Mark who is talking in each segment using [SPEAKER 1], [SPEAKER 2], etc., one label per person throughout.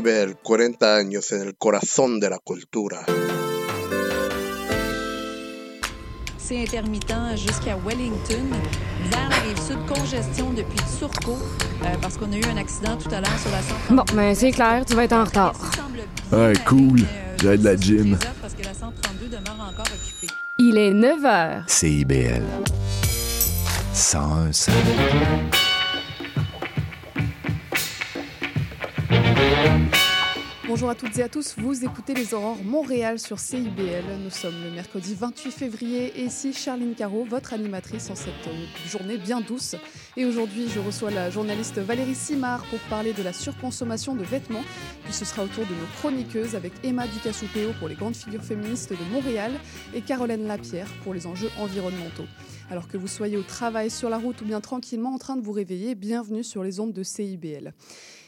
[SPEAKER 1] 105 Montréal.
[SPEAKER 2] CIBEL, 40 años en el corazón de la cultura.
[SPEAKER 3] C'est intermittent jusqu'à Wellington. Vers la rive sud, congestion depuis Turcot, euh, parce qu'on a eu un accident tout à l'heure sur la 132.
[SPEAKER 1] Bon, ben c'est clair, tu vas être en retard.
[SPEAKER 4] Ouais, cool. J'ai de la gym.
[SPEAKER 3] Parce que la 132 demeure encore occupée.
[SPEAKER 1] Il est 9 h.
[SPEAKER 4] CIBL. 101
[SPEAKER 5] Bonjour à toutes et à tous, vous écoutez les Aurores Montréal sur CIBL. Nous sommes le mercredi 28 février et ici Charline Caro, votre animatrice en cette euh, journée bien douce. Et aujourd'hui, je reçois la journaliste Valérie Simard pour parler de la surconsommation de vêtements. Puis ce sera au tour de nos chroniqueuses avec Emma Ducassou-Péo pour les grandes figures féministes de Montréal et Caroline Lapierre pour les enjeux environnementaux. Alors que vous soyez au travail, sur la route ou bien tranquillement en train de vous réveiller, bienvenue sur les ondes de CIBL.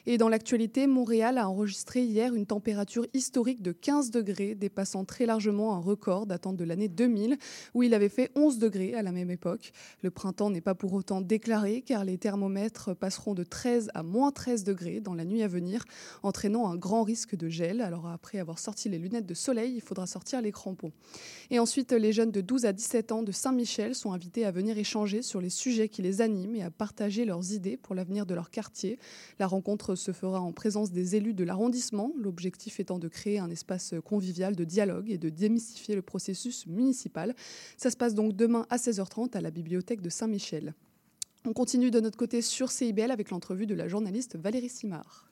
[SPEAKER 5] Et dans l'actualité, Montréal a enregistré hier une température historique de 15 degrés, dépassant très largement un record datant de l'année 2000, où il avait fait 11 degrés à la même époque. Le printemps n'est pas pour autant déclaré, car les thermomètres passeront de 13 à moins 13 degrés dans la nuit à venir, entraînant un grand risque de gel. Alors après avoir sorti les lunettes de soleil, il faudra sortir les crampons. Et ensuite, les jeunes de 12 à 17 ans de Saint-Michel sont invités à venir échanger sur les sujets qui les animent et à partager leurs idées pour l'avenir de leur quartier. La rencontre se fera en présence des élus de l'arrondissement, l'objectif étant de créer un espace convivial de dialogue et de démystifier le processus municipal. Ça se passe donc demain à 16h30 à la bibliothèque de Saint-Michel. On continue de notre côté sur CIBL avec l'entrevue de la journaliste Valérie Simard.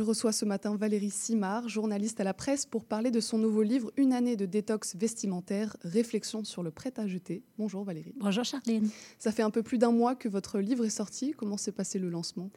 [SPEAKER 5] Je reçois ce matin Valérie Simard, journaliste à la presse, pour parler de son nouveau livre Une année de détox vestimentaire, réflexion sur le prêt à jeter. Bonjour Valérie.
[SPEAKER 6] Bonjour Charline.
[SPEAKER 5] Ça fait un peu plus d'un mois que votre livre est sorti. Comment s'est passé le lancement?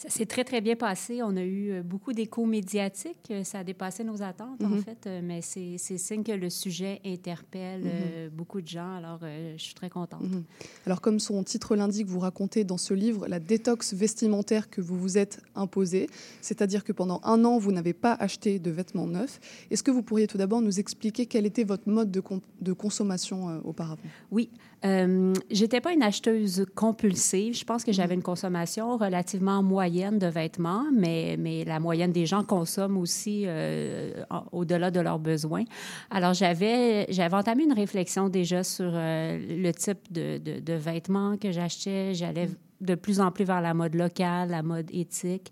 [SPEAKER 6] Ça s'est très, très bien passé. On a eu euh, beaucoup d'échos médiatiques. Euh, Ça a dépassé nos attentes, en
[SPEAKER 5] Mhm.
[SPEAKER 6] fait. Euh, Mais c'est signe que le sujet interpelle euh, beaucoup de gens. Alors, je suis très contente.
[SPEAKER 5] Mhm. Alors, comme son titre l'indique, vous racontez dans ce livre la détox vestimentaire que vous vous êtes imposée, c'est-à-dire que pendant un an, vous n'avez pas acheté de vêtements neufs. Est-ce que vous pourriez tout d'abord nous expliquer quel était votre mode de, con- de consommation euh, auparavant?
[SPEAKER 6] Oui. Euh, J'étais pas une acheteuse compulsive. Je pense que j'avais une consommation relativement moyenne de vêtements, mais, mais la moyenne des gens consomment aussi euh, au-delà de leurs besoins. Alors, j'avais entamé une réflexion déjà sur euh, le type de, de- de vêtements que j'achetais. J'allais de plus en plus vers la mode locale, la mode éthique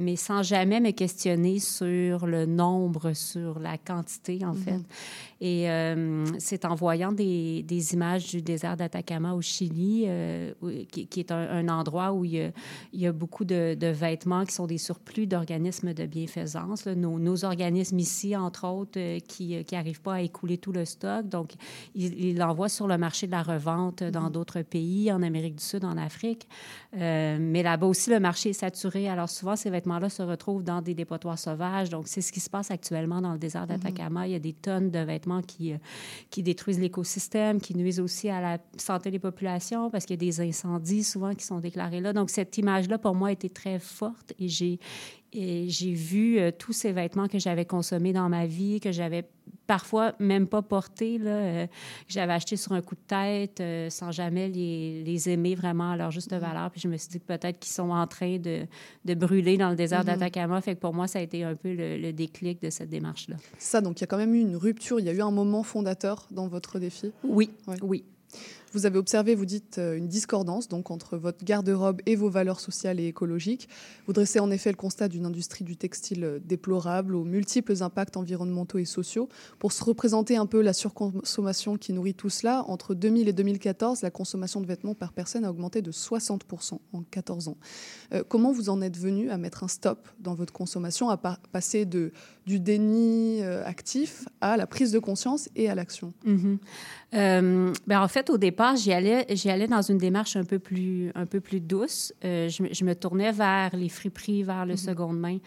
[SPEAKER 6] mais sans jamais me questionner sur le nombre, sur la quantité, en fait. Et euh, c'est en voyant des, des images du désert d'Atacama au Chili, euh, qui, qui est un, un endroit où il y a, il y a beaucoup de, de vêtements qui sont des surplus d'organismes de bienfaisance. là. Nos, nos organismes ici, entre autres, euh, qui n'arrivent pas à écouler tout le stock. Donc, ils l'envoient sur le marché de la revente dans d'autres pays, en Amérique du Sud, en Afrique. Euh, mais là-bas aussi, le marché est saturé. Alors, souvent, ces vêtements-là se retrouvent dans des dépotoirs sauvages. Donc, c'est ce qui se passe actuellement dans le désert d'Atacama. Il y a des tonnes de vêtements qui, euh, qui détruisent l'écosystème, qui nuisent aussi à la santé des populations parce qu'il y a des incendies souvent qui sont déclarés là. Donc, cette image-là, pour moi, était très forte et j'ai et j'ai vu euh, tous ces vêtements que j'avais consommés dans ma vie, que j'avais parfois même pas portés, là, euh, que j'avais achetés sur un coup de tête euh, sans jamais les, les aimer vraiment à leur juste valeur. Puis je me suis dit que peut-être qu'ils sont en train de, de brûler dans le désert d'Atacama. Fait que pour moi, ça a été un peu le, le déclic de cette démarche-là.
[SPEAKER 5] Ça, donc il y a quand même eu une rupture, il y a eu un moment fondateur dans votre défi?
[SPEAKER 6] Oui,
[SPEAKER 5] Ouais.
[SPEAKER 6] oui.
[SPEAKER 5] Vous avez observé, vous dites, euh, une discordance donc entre votre garde-robe et vos valeurs sociales et écologiques. Vous dressez en effet le constat d'une industrie du textile euh, déplorable, aux multiples impacts environnementaux et sociaux. Pour se représenter un peu la surconsommation qui nourrit tout cela, entre 2000 et 2014, la consommation de vêtements par personne a augmenté de 60% en 14 ans. Euh, comment vous en êtes venu à mettre un stop dans votre consommation, à pa- passer de, du déni euh, actif à la prise de conscience et à l'action
[SPEAKER 6] Mhm. Euh, ben, en fait, au départ, j'y allais, j'y allais dans une démarche un peu plus, un peu plus douce. Euh, je, me- je me tournais vers les friperies, vers le seconde main.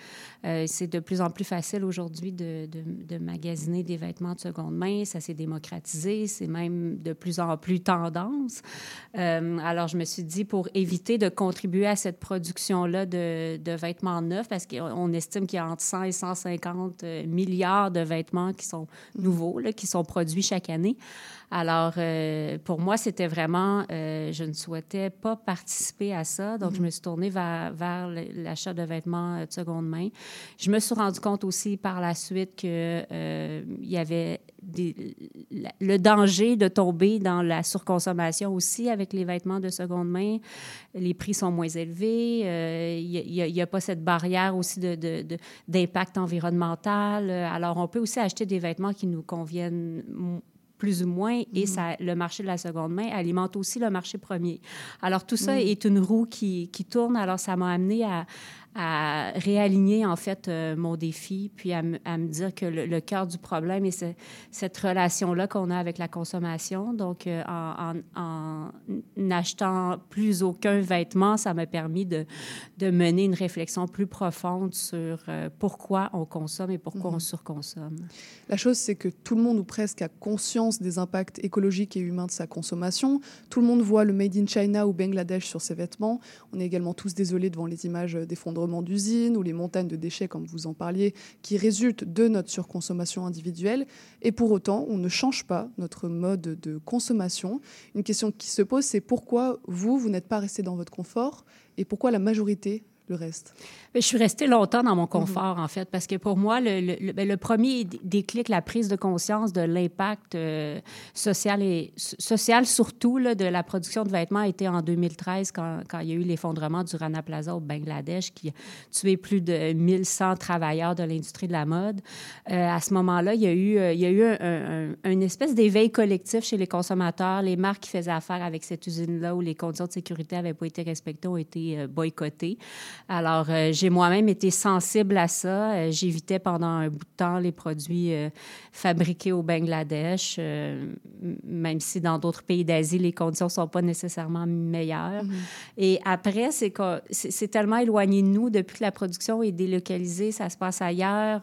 [SPEAKER 6] Euh, c'est de plus en plus facile aujourd'hui de, de, de magasiner des vêtements de seconde main. Ça s'est démocratisé. C'est même de plus en plus tendance. Alors, je me suis dit, pour éviter de contribuer à cette production-là de, de vêtements neufs, parce qu'on on estime qu'il y a entre 100 et 150 euh, milliards de vêtements qui sont nouveaux, qui sont produits chaque année. Alors, euh, pour moi, c'était vraiment, euh, je ne souhaitais pas participer à ça. Donc, je me suis tournée vers, l'achat de vêtements euh, de seconde main. Je me suis rendu compte aussi par la suite qu'il y avait des- la- le danger de tomber dans la surconsommation aussi avec les vêtements de seconde main. Les prix sont moins élevés. euh, Il n'y a, pas cette barrière aussi de- de- de- d'impact environnemental. Alors, on peut aussi acheter des vêtements qui nous conviennent plus ou moins, et ça, le marché de la seconde main alimente aussi le marché premier. Alors, tout ça est une roue qui, qui tourne. Alors, ça m'a amené à, à réaligner, en fait, euh, mon défi, puis à, me- à me dire que le, le cœur du problème est ce- cette relation-là qu'on a avec la consommation. Donc, euh, en, en- en n'achetant plus aucun vêtement, ça m'a permis de, de mener une réflexion plus profonde sur euh, pourquoi on consomme et pourquoi on surconsomme.
[SPEAKER 5] La chose, c'est que tout le monde ou presque a conscience des impacts écologiques et humains de sa consommation. Tout le monde voit le Made in China ou Bangladesh sur ses vêtements. On est également tous désolés devant les images d'effondrement d'usines ou les montagnes de déchets, comme vous en parliez, qui résultent de notre surconsommation individuelle. Et pour autant, on ne change pas notre mode de consommation. Une question qui se pose, c'est pourquoi vous, vous n'êtes pas resté dans votre confort et pourquoi la majorité le reste?
[SPEAKER 6] Mais Je suis restée longtemps dans mon confort, en fait, parce que pour moi, le, ben, le premier déclic, la prise de conscience de l'impact euh, social et so- social surtout là, de la production de vêtements a été en 2013 quand, quand il y a eu l'effondrement du Rana Plaza au Bangladesh qui a tué plus de 1100 travailleurs de l'industrie de la mode. Euh, à ce moment-là, il y a eu, euh, il y a eu un- un- un- une espèce d'éveil collectif chez les consommateurs. Les marques qui faisaient affaire avec cette usine-là où les conditions de sécurité n'avaient pas été respectées ont été boycottées. Alors, euh, j'ai moi-même été sensible à ça. Euh, J'évitais pendant un bout de temps les produits euh, fabriqués au Bangladesh, même si dans d'autres pays d'Asie, les conditions ne sont pas nécessairement meilleures. Et après, c'est tellement éloigné de nous depuis que la production est délocalisée, ça se passe ailleurs.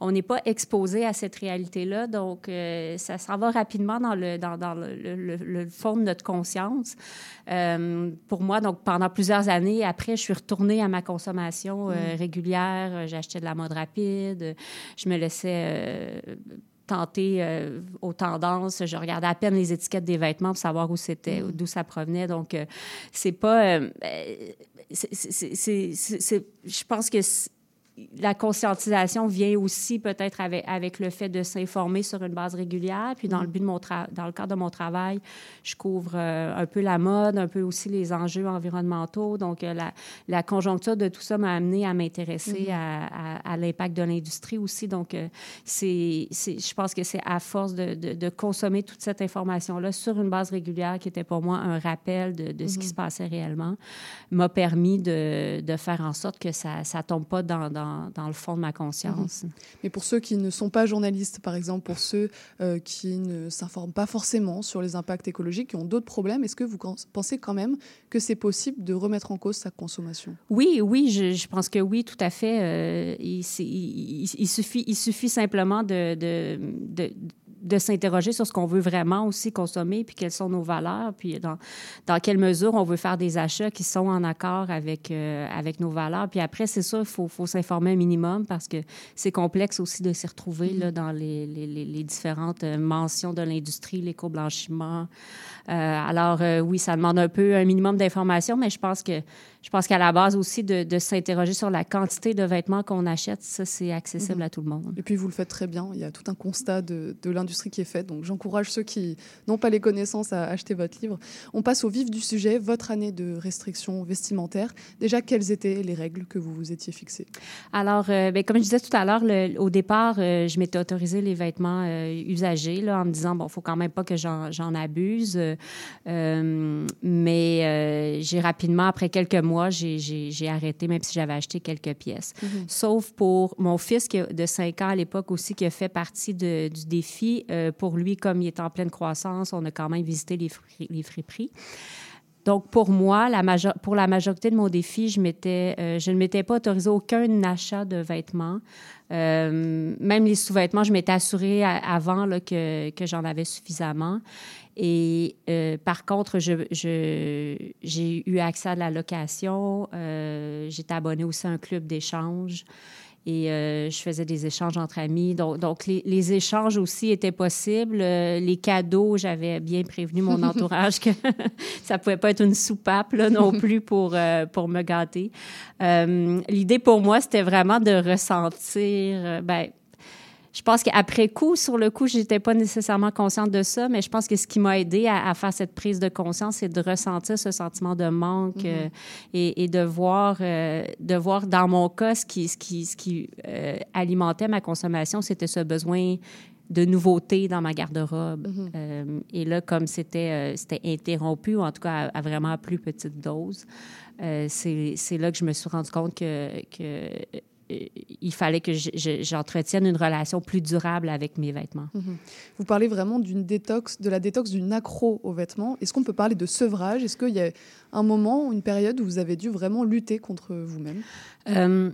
[SPEAKER 6] on n'est pas exposé à cette réalité-là, donc ça s'en va rapidement dans le, dans, dans le, le- le- le fond de notre conscience. Pour moi, donc pendant plusieurs années, après, je suis retournée à ma consommation euh, régulière. Euh, J'achetais de la mode rapide. Je me laissais euh, tenter euh, aux tendances. Je regardais à peine les étiquettes des vêtements pour savoir où c'était, d'où ça provenait. Donc, euh, c'est pas. euh, euh, c'est- c'est- je pense que c'est- la conscientisation vient aussi peut-être avec, avec le fait de s'informer sur une base régulière. Puis dans le but de mon dans le cadre de mon travail, je couvre euh, un peu la mode, un peu aussi les enjeux environnementaux. Donc euh, la, la conjoncture de tout ça m'a amené à m'intéresser à, à- à l'impact de l'industrie aussi. Donc euh, c'est, je pense que c'est à force de, de- de consommer toute cette information-là sur une base régulière qui était pour moi un rappel de, de ce qui se passait réellement, m'a permis de, faire en sorte que ça ne tombe pas dans, dans, dans le fond de ma conscience.
[SPEAKER 5] Mais pour ceux qui ne sont pas journalistes, par exemple, pour ceux euh, qui ne s'informent pas forcément sur les impacts écologiques, qui ont d'autres problèmes, est-ce que vous pensez quand même que c'est possible de remettre en cause sa consommation?
[SPEAKER 6] Oui, oui, je, je pense que oui, tout à fait. Euh, il, c'est- il- il- il suffit, il suffit simplement de, de, de, de s'interroger sur ce qu'on veut vraiment aussi consommer, puis quelles sont nos valeurs, puis dans, dans quelle mesure on veut faire des achats qui sont en accord avec, euh, avec nos valeurs. Puis après, c'est sûr, il faut, faut s'informer un minimum parce que c'est complexe aussi de s'y retrouver là, dans les, les, les- différentes euh, mentions de l'industrie, l'éco-blanchiment. Euh, alors, euh, oui, ça demande un peu un minimum d'informations, mais je pense que je pense qu'à la base aussi de, de s'interroger sur la quantité de vêtements qu'on achète, ça, c'est accessible à tout le monde.
[SPEAKER 5] Et puis vous le faites très bien, il y a tout un constat de, de l'industrie qui est fait, donc j'encourage ceux qui n'ont pas les connaissances à acheter votre livre. On passe au vif du sujet, votre année de restrictions vestimentaires. Déjà, quelles étaient les règles que vous vous étiez fixées?
[SPEAKER 6] Alors, euh, ben, comme je disais tout à l'heure, au départ, euh, je m'étais autorisé les vêtements euh, usagés là, en me disant, bon, il faut quand même pas que j'en abuse. Euh, mais euh, j'ai rapidement, après quelques mois, j'ai- arrêté, même si j'avais acheté quelques pièces. Sauf pour mon fils qui a- de 5 ans à l'époque aussi, qui a fait partie de- du défi. Euh, pour lui, comme il est en pleine croissance, on a quand même visité les, fri- les friperies. Donc, pour moi, pour la majorité de mon défi, je, euh, ne m'étais pas autorisé aucun achat de vêtements. Euh, même les sous-vêtements, je m'étais assurée avant que, j'en avais suffisamment. Et par contre, j'ai eu accès à la location. J'étais abonnée aussi à un club d'échange. Et euh, je faisais des échanges entre amis. Donc, donc les, les échanges aussi étaient possibles. Euh, les cadeaux, j'avais bien prévenu mon entourage que ça pouvait pas être une soupape là, non plus pour, euh, pour me gâter. Euh, L'idée pour moi, c'était vraiment de ressentir... euh, ben, je pense qu'après coup, sur le coup, j'étais pas nécessairement consciente de ça, mais je pense que ce qui m'a aidé à, à faire cette prise de conscience, c'est de ressentir ce sentiment de manque euh, et, et de voir, euh, de voir dans mon cas ce qui, ce qui, ce qui euh, alimentait ma consommation, c'était ce besoin de nouveauté dans ma garde-robe. Euh, et là, comme c'était euh, interrompu, ou en tout cas à, à vraiment plus petite dose, euh, c'est là que je me suis rendu compte que, que il fallait que je- je- j'entretienne une relation plus durable avec mes vêtements.
[SPEAKER 5] Vous parlez vraiment d'une détox, de la détox d'une accro aux vêtements. Est-ce qu'on peut parler de sevrage? Est-ce qu'il y a un moment, une période où vous avez dû vraiment lutter contre vous-même?
[SPEAKER 6] Euh,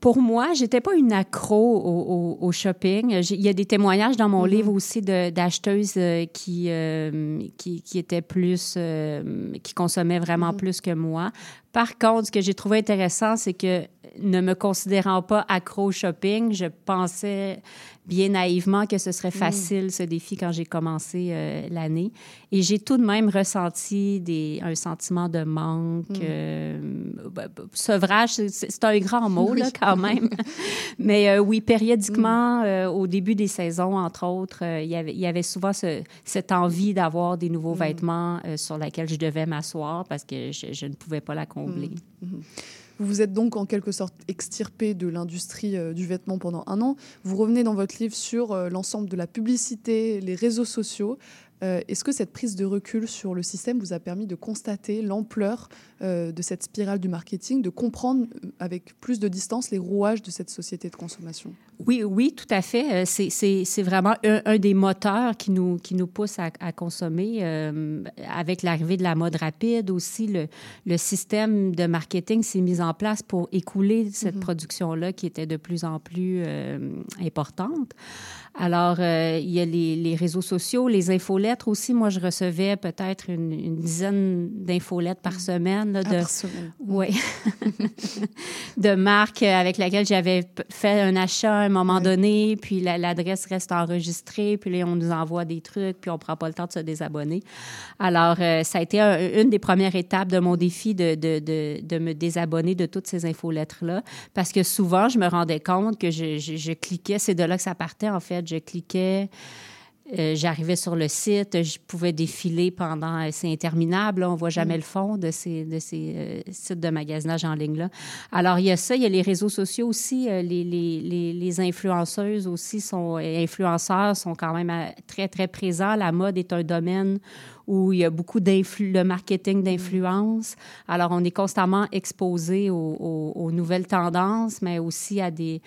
[SPEAKER 6] pour moi, j'étais pas une accro au, au- au shopping. Il y a des témoignages dans mon
[SPEAKER 5] Mhm.
[SPEAKER 6] livre aussi d'acheteuses euh, qui, euh, qui, qui étaient plus, euh, qui consommaient vraiment
[SPEAKER 5] Mhm.
[SPEAKER 6] plus que moi. Par contre, ce que j'ai trouvé intéressant, c'est que ne me considérant pas accro au shopping, je pensais bien naïvement que ce serait facile, ce défi, quand j'ai commencé euh, l'année. Et j'ai tout de même ressenti des, un sentiment de manque. euh, bah, bah, sevrage, c'est- un grand mot, là, quand même. Mais euh, oui, périodiquement, euh, au début des saisons, entre autres, il y avait- il y avait souvent ce- cette envie d'avoir des nouveaux vêtements sur lesquels je devais m'asseoir parce que je, je ne pouvais pas la combler.
[SPEAKER 5] Vous vous êtes donc en quelque sorte extirpé de l'industrie euh, du vêtement pendant un an. Vous revenez dans votre livre sur euh, l'ensemble de la publicité, les réseaux sociaux. Euh, Est-ce que cette prise de recul sur le système vous a permis de constater l'ampleur de cette spirale du marketing, de comprendre avec plus de distance les rouages de cette société de consommation?
[SPEAKER 6] Oui, oui, tout à fait. Euh, C'est- vraiment un, un des moteurs qui nous, qui nous pousse à, à consommer. euh, avec l'arrivée de la mode rapide aussi, le, le système de marketing s'est mis en place pour écouler cette production-là qui était de plus en plus euh, importante. Alors, euh, il y a les, les réseaux sociaux, les infolettres aussi. Moi, je recevais peut-être une, une dizaine par semaine. là,
[SPEAKER 5] Ah,
[SPEAKER 6] de,
[SPEAKER 5] par semaine.
[SPEAKER 6] oui. de marques avec laquelle j'avais fait un achat un moment
[SPEAKER 5] Ouais.
[SPEAKER 6] donné, puis la- l'adresse reste enregistrée, puis là, on nous envoie des trucs, puis on prend pas le temps de se désabonner. Alors, euh, ça a été un- une des premières étapes de mon défi de, de, de, de me désabonner de toutes ces infolettres-là, parce que souvent, je me rendais compte que je, je, je cliquais, c'est de là que ça partait, en fait, je cliquais... Euh, J'arrivais sur le site, je pouvais défiler pendant, euh, c'est interminable, là, on voit jamais le fond de ces, de ces euh, sites de magasinage en ligne-là. Alors, il y a ça, il y a les réseaux sociaux aussi, euh, les, les, les, les influenceuses aussi sont, influenceurs sont quand même très, très présents. La mode est un domaine où il y a beaucoup le marketing d'influence. Alors, on est constamment exposé aux, aux- aux nouvelles tendances, mais aussi à des,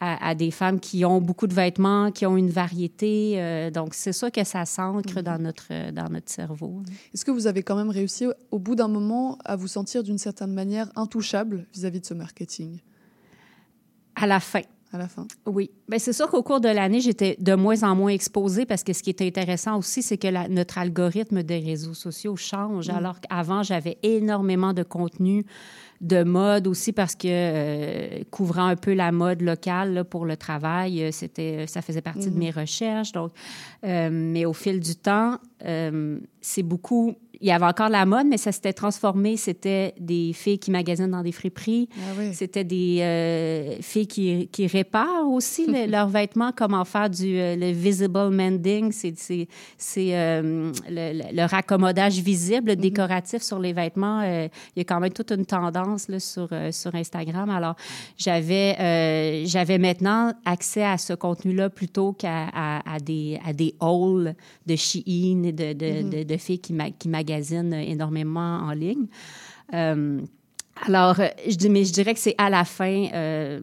[SPEAKER 6] à, à des femmes qui ont beaucoup de vêtements, qui ont une variété. euh, donc, c'est ça que ça s'ancre dans, notre, dans notre cerveau.
[SPEAKER 5] Est-ce que vous avez quand même réussi, au bout d'un moment, à vous sentir d'une certaine manière intouchable vis-à-vis de ce marketing?
[SPEAKER 6] À la fin.
[SPEAKER 5] à la fin?
[SPEAKER 6] Oui. Bien, c'est sûr qu'au cours de l'année, j'étais de moins en moins exposée parce que ce qui était intéressant aussi, c'est que la- notre algorithme des réseaux sociaux change. Alors qu'avant, j'avais énormément de contenu de mode aussi parce que euh, couvrant un peu la mode locale là, pour le travail, euh, c'était, ça faisait partie de mes recherches. Donc, euh, mais au fil du temps, euh, c'est beaucoup. Il y avait encore la mode, mais ça s'était transformé. C'était des filles qui magasinent dans des friperies.
[SPEAKER 5] Ah oui.
[SPEAKER 6] C'était des euh, filles qui, qui réparent aussi le- leurs vêtements, comment faire du euh, le visible mending, c'est euh, le, le- raccommodage visible, décoratif sur les vêtements. Euh, il y a quand même toute une tendance là, sur, sur Instagram. Alors, j'avais j'avais maintenant accès à ce contenu-là plutôt qu'à à, à des, à des hauls de Shein et de, de, de, de filles qui, ma- qui magasinent énormément en ligne. Euh, alors, je dis, mais je dirais que c'est à la fin, euh,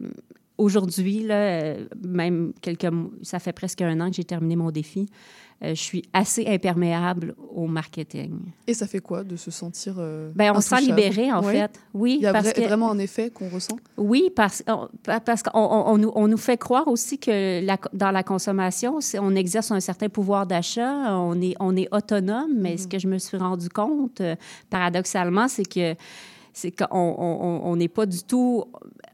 [SPEAKER 6] aujourd'hui, euh, même quelques, ça fait presque un an que j'ai terminé mon défi. Euh, je suis assez imperméable au marketing.
[SPEAKER 5] Et ça fait quoi de se sentir euh,
[SPEAKER 6] ben, On se sent libéré, en fait. Oui,
[SPEAKER 5] Il y a
[SPEAKER 6] parce que,
[SPEAKER 5] vraiment un effet qu'on ressent?
[SPEAKER 6] Oui, parce, on- parce qu'on on, on nous- on nous fait croire aussi que la- dans la consommation, on exerce un certain pouvoir d'achat, on est, on est autonome, mais ce que je me suis rendu compte, euh, paradoxalement, c'est que c'est qu'on on- on- on n'est pas du tout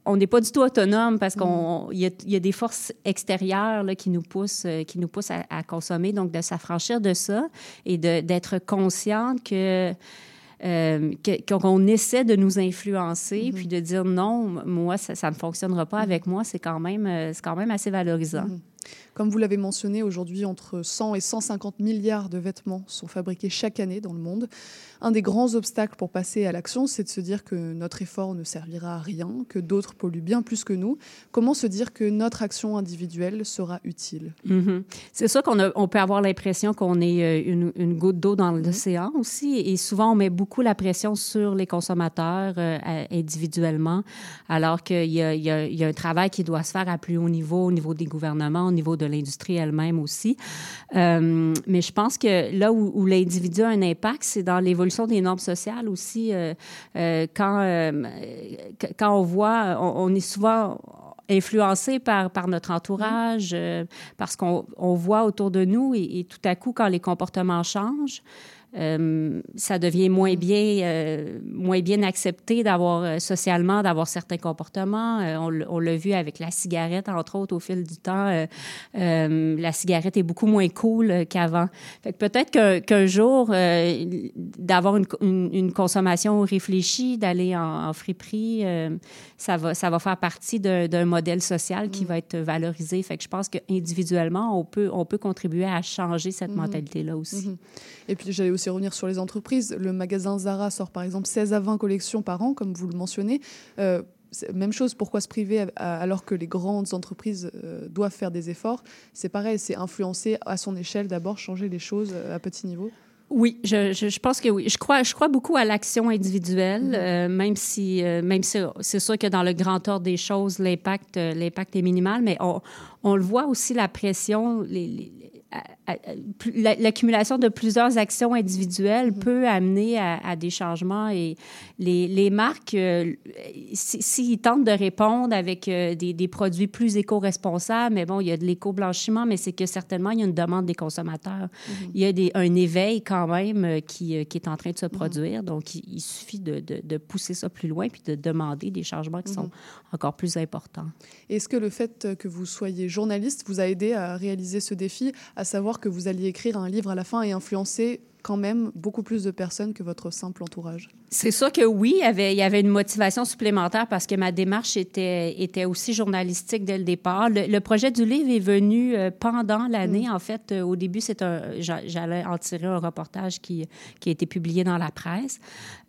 [SPEAKER 6] on n'est pas du tout autonome parce qu'on il y, a, il y a des forces extérieures là, qui nous poussent euh, qui nous poussent à, à consommer donc de s'affranchir de ça et d'être consciente que euh, qu'on essaie de nous influencer, puis de dire non, moi, ça, ne fonctionnera pas avec moi, c'est quand, même, euh, c'est quand même assez valorisant.
[SPEAKER 5] Comme vous l'avez mentionné, aujourd'hui, entre 100 et 150 milliards de vêtements sont fabriqués chaque année dans le monde. Un des grands obstacles pour passer à l'action, c'est de se dire que notre effort ne servira à rien, que d'autres polluent bien plus que nous. Comment se dire que notre action individuelle sera utile?
[SPEAKER 6] Mhm. C'est sûr qu'on a- on peut avoir l'impression qu'on est euh, une, une goutte d'eau dans l'océan aussi. Et souvent, on met beaucoup la pression sur les consommateurs euh, individuellement, alors qu'il y y a un travail qui doit se faire à plus haut niveau, au niveau des gouvernements, au niveau de l'industrie elle-même aussi. Euh, mais je pense que là où, l'individu a un impact, c'est dans l'évolution des normes sociales aussi. Euh, euh, quand, quand on voit, on, est souvent influencé par, notre entourage, parce qu'on on voit autour de nous et tout à coup, quand les comportements changent, euh, ça devient moins bien, euh, moins bien accepté d'avoir euh, socialement d'avoir certains comportements. Euh, on, l'a vu avec la cigarette, entre autres, au fil du temps. la cigarette est beaucoup moins cool qu'avant. Peut-être qu'un jour, d'avoir une, une, une consommation réfléchie, d'aller en, en friperie, ça, va, ça va faire partie d'un modèle social qui va être valorisé. Fait que je pense qu'individuellement, on peut, on peut contribuer à changer cette mentalité-là aussi.
[SPEAKER 5] Mhm. Et puis j'allais aussi revenir sur les entreprises. Le magasin Zara sort par exemple 16 à 20 collections par an, comme vous le mentionnez. Euh, même chose, pourquoi se priver alors que les grandes entreprises euh, doivent faire des efforts? C'est pareil, c'est influencer à son échelle d'abord, changer les choses euh, à petit niveau.
[SPEAKER 6] Oui, je, je, je pense que oui. Je crois, je crois beaucoup à l'action individuelle, euh, même si, euh, même si c'est sûr que dans le grand ordre des choses, l'impact, l'impact est minimal, mais on, on le voit aussi la pression, les, les- l'accumulation de plusieurs actions individuelles peut amener à, à des changements et les, les marques, euh, si- s'ils tentent de répondre avec euh, des, des produits plus éco-responsables, mais bon, il y a de l'éco-blanchiment, mais c'est que certainement, il y a une demande des consommateurs. Il y a des, un éveil quand même euh, qui, qui est en train de se produire. Donc, il, il suffit de, de- de pousser ça plus loin puis de demander des changements qui sont encore plus importants.
[SPEAKER 5] Est-ce que le fait que vous soyez journaliste vous a aidé à réaliser ce défi, à savoir que vous alliez écrire un livre à la fin et influencer quand même beaucoup plus de personnes que votre simple entourage
[SPEAKER 6] C'est sûr que oui, il y, avait, il y avait une motivation supplémentaire parce que ma démarche était, était aussi journalistique dès le départ. Le, le projet du livre est venu euh, pendant l'année. En fait, euh, au début, c'est j'allais en tirer un reportage qui, qui a été publié dans la presse.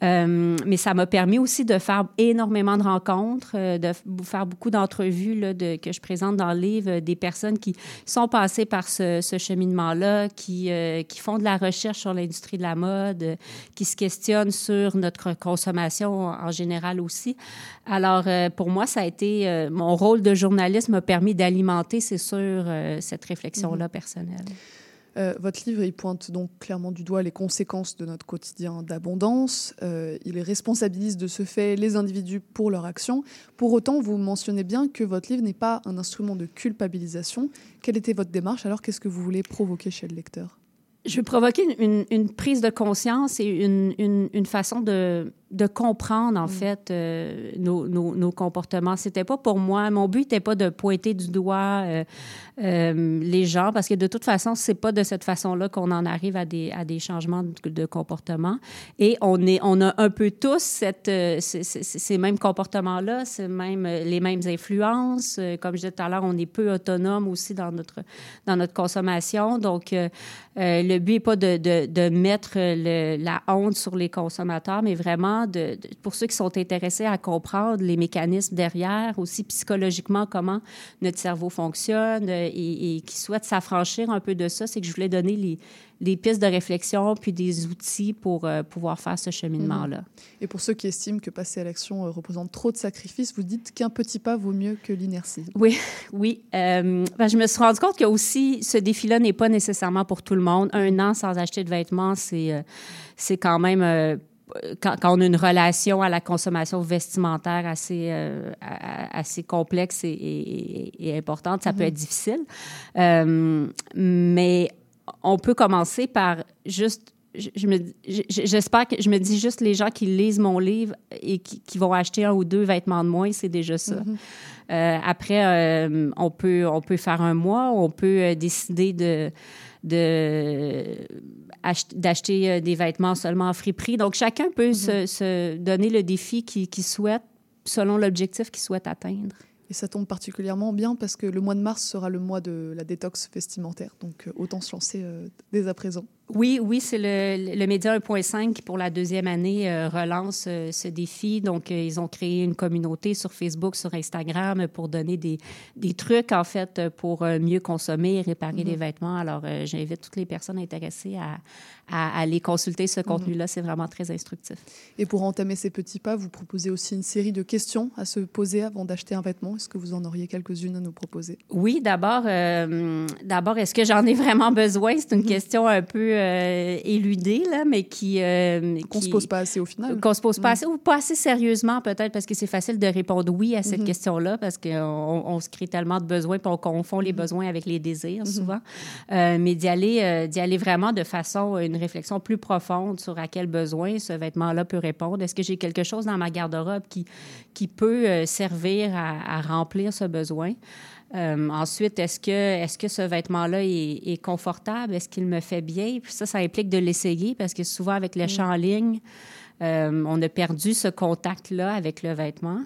[SPEAKER 6] Euh, mais ça m'a permis aussi de faire énormément de rencontres, de faire beaucoup d'entrevues là, de, que je présente dans le livre, des personnes qui sont passées par ce, ce cheminement-là, qui, euh, qui font de la recherche sur l'industrie de la mode, euh, qui se questionnent sur notre consommation en général aussi. Alors, euh, pour moi, ça a été... euh, mon rôle de journaliste m'a permis d'alimenter, c'est sûr, cette réflexion-là personnelle.
[SPEAKER 5] Euh, votre livre, il pointe donc clairement du doigt les conséquences de notre quotidien d'abondance. Euh, il responsabilise de ce fait les individus pour leur action. Pour autant, vous mentionnez bien que votre livre n'est pas un instrument de culpabilisation. Quelle était votre démarche? Alors, qu'est-ce que vous voulez provoquer chez le lecteur?
[SPEAKER 6] Je veux provoquer une, une- prise de conscience et une, une- une façon de, de comprendre, en fait, euh, nos, nos- nos comportements. C'était pas pour moi, mon but n'était pas de pointer du doigt euh, euh, les gens, parce que de toute façon, c'est pas de cette façon-là qu'on en arrive à des, à des changements de, de comportement. Et on, est, on a un peu tous cette, ces, mêmes comportements-là, ces mêmes, les mêmes influences. Comme je disais tout à l'heure, on est peu autonome aussi dans notre, dans notre consommation. Donc, le but n'est pas de, de, de mettre le- la honte sur les consommateurs, mais vraiment vraiment, de, pour ceux qui sont intéressés à comprendre les mécanismes derrière, aussi psychologiquement comment notre cerveau fonctionne et, et qui souhaitent s'affranchir un peu de ça, c'est que je voulais donner les, pistes de réflexion puis des outils pour euh, pouvoir faire ce cheminement-là. Mhm.
[SPEAKER 5] Et pour ceux qui estiment que passer à l'action euh, représente trop de sacrifices, vous dites qu'un petit pas vaut mieux que l'inertie.
[SPEAKER 6] Oui, oui. Euh, ben, je me suis rendu compte que aussi ce défi-là n'est pas nécessairement pour tout le monde. Un an sans acheter de vêtements, c'est c'est quand même quand, on a une relation à la consommation vestimentaire assez, assez complexe et, importante, ça peut mhm. être difficile. mais on peut commencer par juste j'espère que je me dis juste les gens qui lisent mon livre et qui, vont acheter un ou deux vêtements de moins, c'est déjà ça. Mm-hmm. Euh, après, euh, on, peut, on peut faire un mois, on peut euh, décider de d'acheter des vêtements seulement en friperie. Donc, chacun peut mm-hmm. se, donner le défi qu'il souhaite selon l'objectif qu'il souhaite atteindre.
[SPEAKER 5] Et ça tombe particulièrement bien parce que le mois de mars sera le mois de la détox vestimentaire. Donc autant se lancer dès à présent.
[SPEAKER 6] Oui, oui, c'est le, le, Média 1.5 qui, pour la deuxième année, euh, relance euh, ce défi. Donc, euh, ils ont créé une communauté sur Facebook, sur Instagram pour donner des, des trucs, en fait, pour mieux consommer et réparer les mhm. vêtements. Alors, j'invite toutes les personnes intéressées à, à, aller consulter ce mhm. contenu-là. C'est vraiment très instructif.
[SPEAKER 5] Et pour entamer ces petits pas, vous proposez aussi une série de questions à se poser avant d'acheter un vêtement. Est-ce que vous en auriez quelques-unes à nous proposer?
[SPEAKER 6] Oui, d'abord, d'abord est-ce que j'en ai vraiment besoin? C'est une mhm. question un peu euh, là, mais qui...
[SPEAKER 5] Euh, qu'on ne se pose pas assez au final.
[SPEAKER 6] Qu'on se pose pas mm. assez, ou pas assez sérieusement peut-être, parce que c'est facile de répondre oui à cette mm-hmm. question-là, parce qu'on on se crée tellement de besoins, puis on confond les mm-hmm. besoins avec les désirs mm-hmm. souvent. Euh, mais d'y aller, d'y aller vraiment de façon, une réflexion plus profonde sur à quel besoin ce vêtement-là peut répondre. Est-ce que j'ai quelque chose dans ma garde-robe qui, qui peut servir à, à remplir ce besoin? Euh, ensuite, est-ce que, est que ce vêtement-là est, confortable? Est-ce qu'il me fait bien? Puis ça, ça implique de l'essayer parce que souvent, avec le champ en ligne, euh, on a perdu ce contact-là avec le vêtement.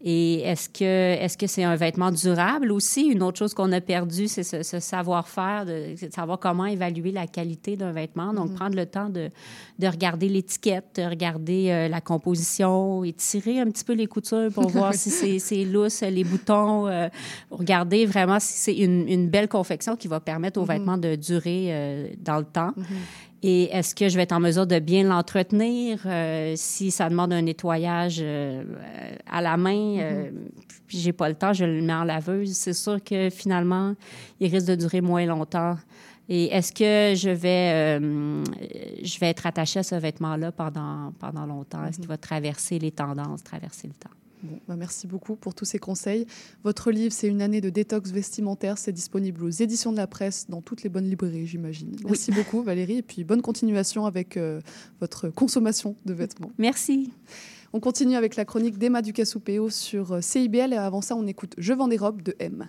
[SPEAKER 6] Et est-ce que est-ce que c'est un vêtement durable aussi? Une autre chose qu'on a perdu, c'est ce, savoir-faire, de, savoir comment évaluer la qualité d'un vêtement. Donc, mm-hmm. prendre le temps de, de regarder l'étiquette, de regarder euh, la composition, et tirer un petit peu les coutures pour voir si c'est lousse, les boutons, euh, regarder vraiment si c'est une, une, belle confection qui va permettre au mm-hmm. vêtement de durer euh, dans le temps. Mm-hmm. Et est-ce que je vais être en mesure de bien l'entretenir? Euh, si ça demande un nettoyage euh, à la main, euh, mm-hmm. puis j'ai pas le temps, je le mets en laveuse, c'est sûr que finalement, il risque de durer moins longtemps. Et est-ce que je vais, je vais être attachée à ce vêtement-là pendant, pendant longtemps? Est-ce qu'il mm-hmm. va traverser les tendances, traverser le temps?
[SPEAKER 5] Bah, merci beaucoup pour tous ces conseils. Votre livre, c'est une année de détox vestimentaire. C'est disponible aux éditions de la presse dans toutes les bonnes librairies, j'imagine. Merci beaucoup, Valérie. Et puis, bonne continuation avec euh, votre consommation de vêtements.
[SPEAKER 6] Merci.
[SPEAKER 5] On continue avec la chronique d'Emma Ducasoupéo sur euh, CIBL. Et avant ça, on écoute Je vends des robes de M.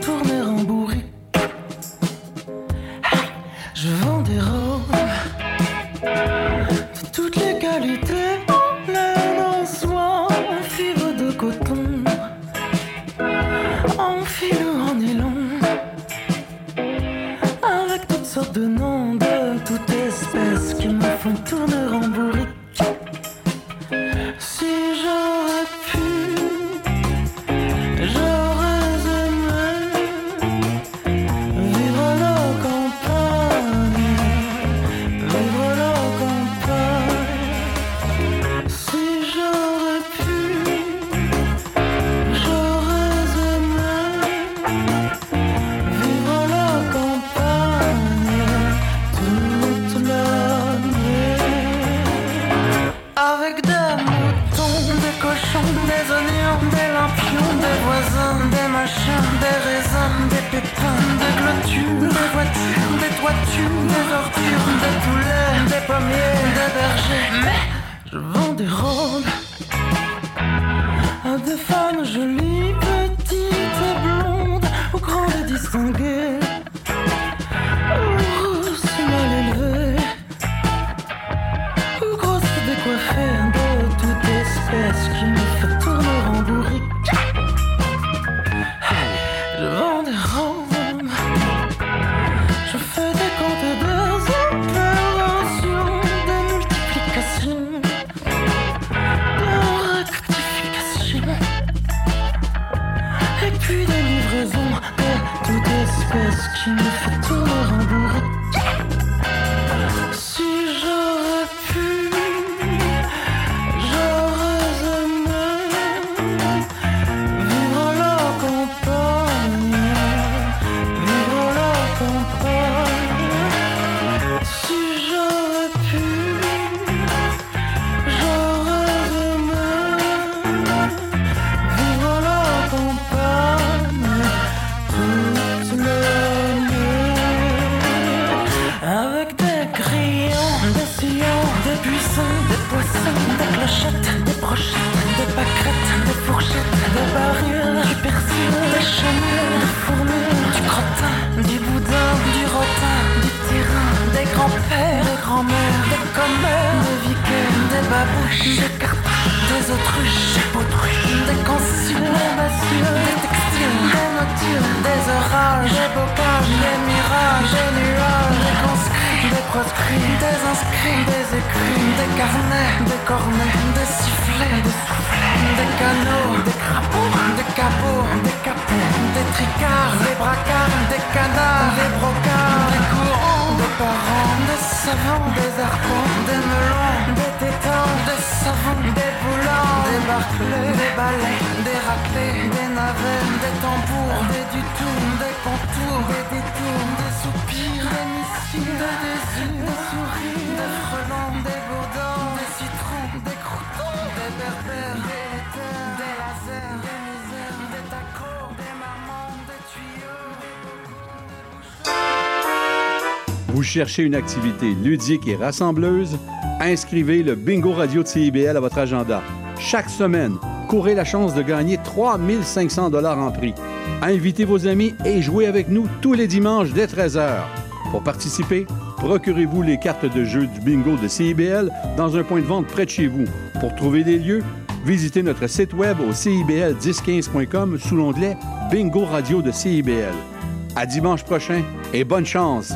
[SPEAKER 7] je vends des robes des
[SPEAKER 8] crapauds, des capots, des capots, des tricards, des bracards, des canards, des brocards, des courants, des parents, des savants, des arpents, des melons, des tétans, des savons, des boulons, des barclés, des balais, des raclés, des navets, des tambours, des dutours, des contours, des détours, des soupirs, des missiles, des désirs, des sourires, des frelons, des bourdons,
[SPEAKER 9] Vous cherchez une activité ludique et rassembleuse? Inscrivez le Bingo Radio de CIBL à votre agenda. Chaque semaine, courez la chance de gagner 3500 dollars en prix. Invitez vos amis et jouez avec nous tous les dimanches dès 13h. Pour participer, procurez-vous les cartes de jeu du bingo de CIBL dans un point de vente près de chez vous. Pour trouver des lieux, visitez notre site web au cibl1015.com sous l'onglet Bingo Radio de CIBL. À dimanche prochain et bonne chance!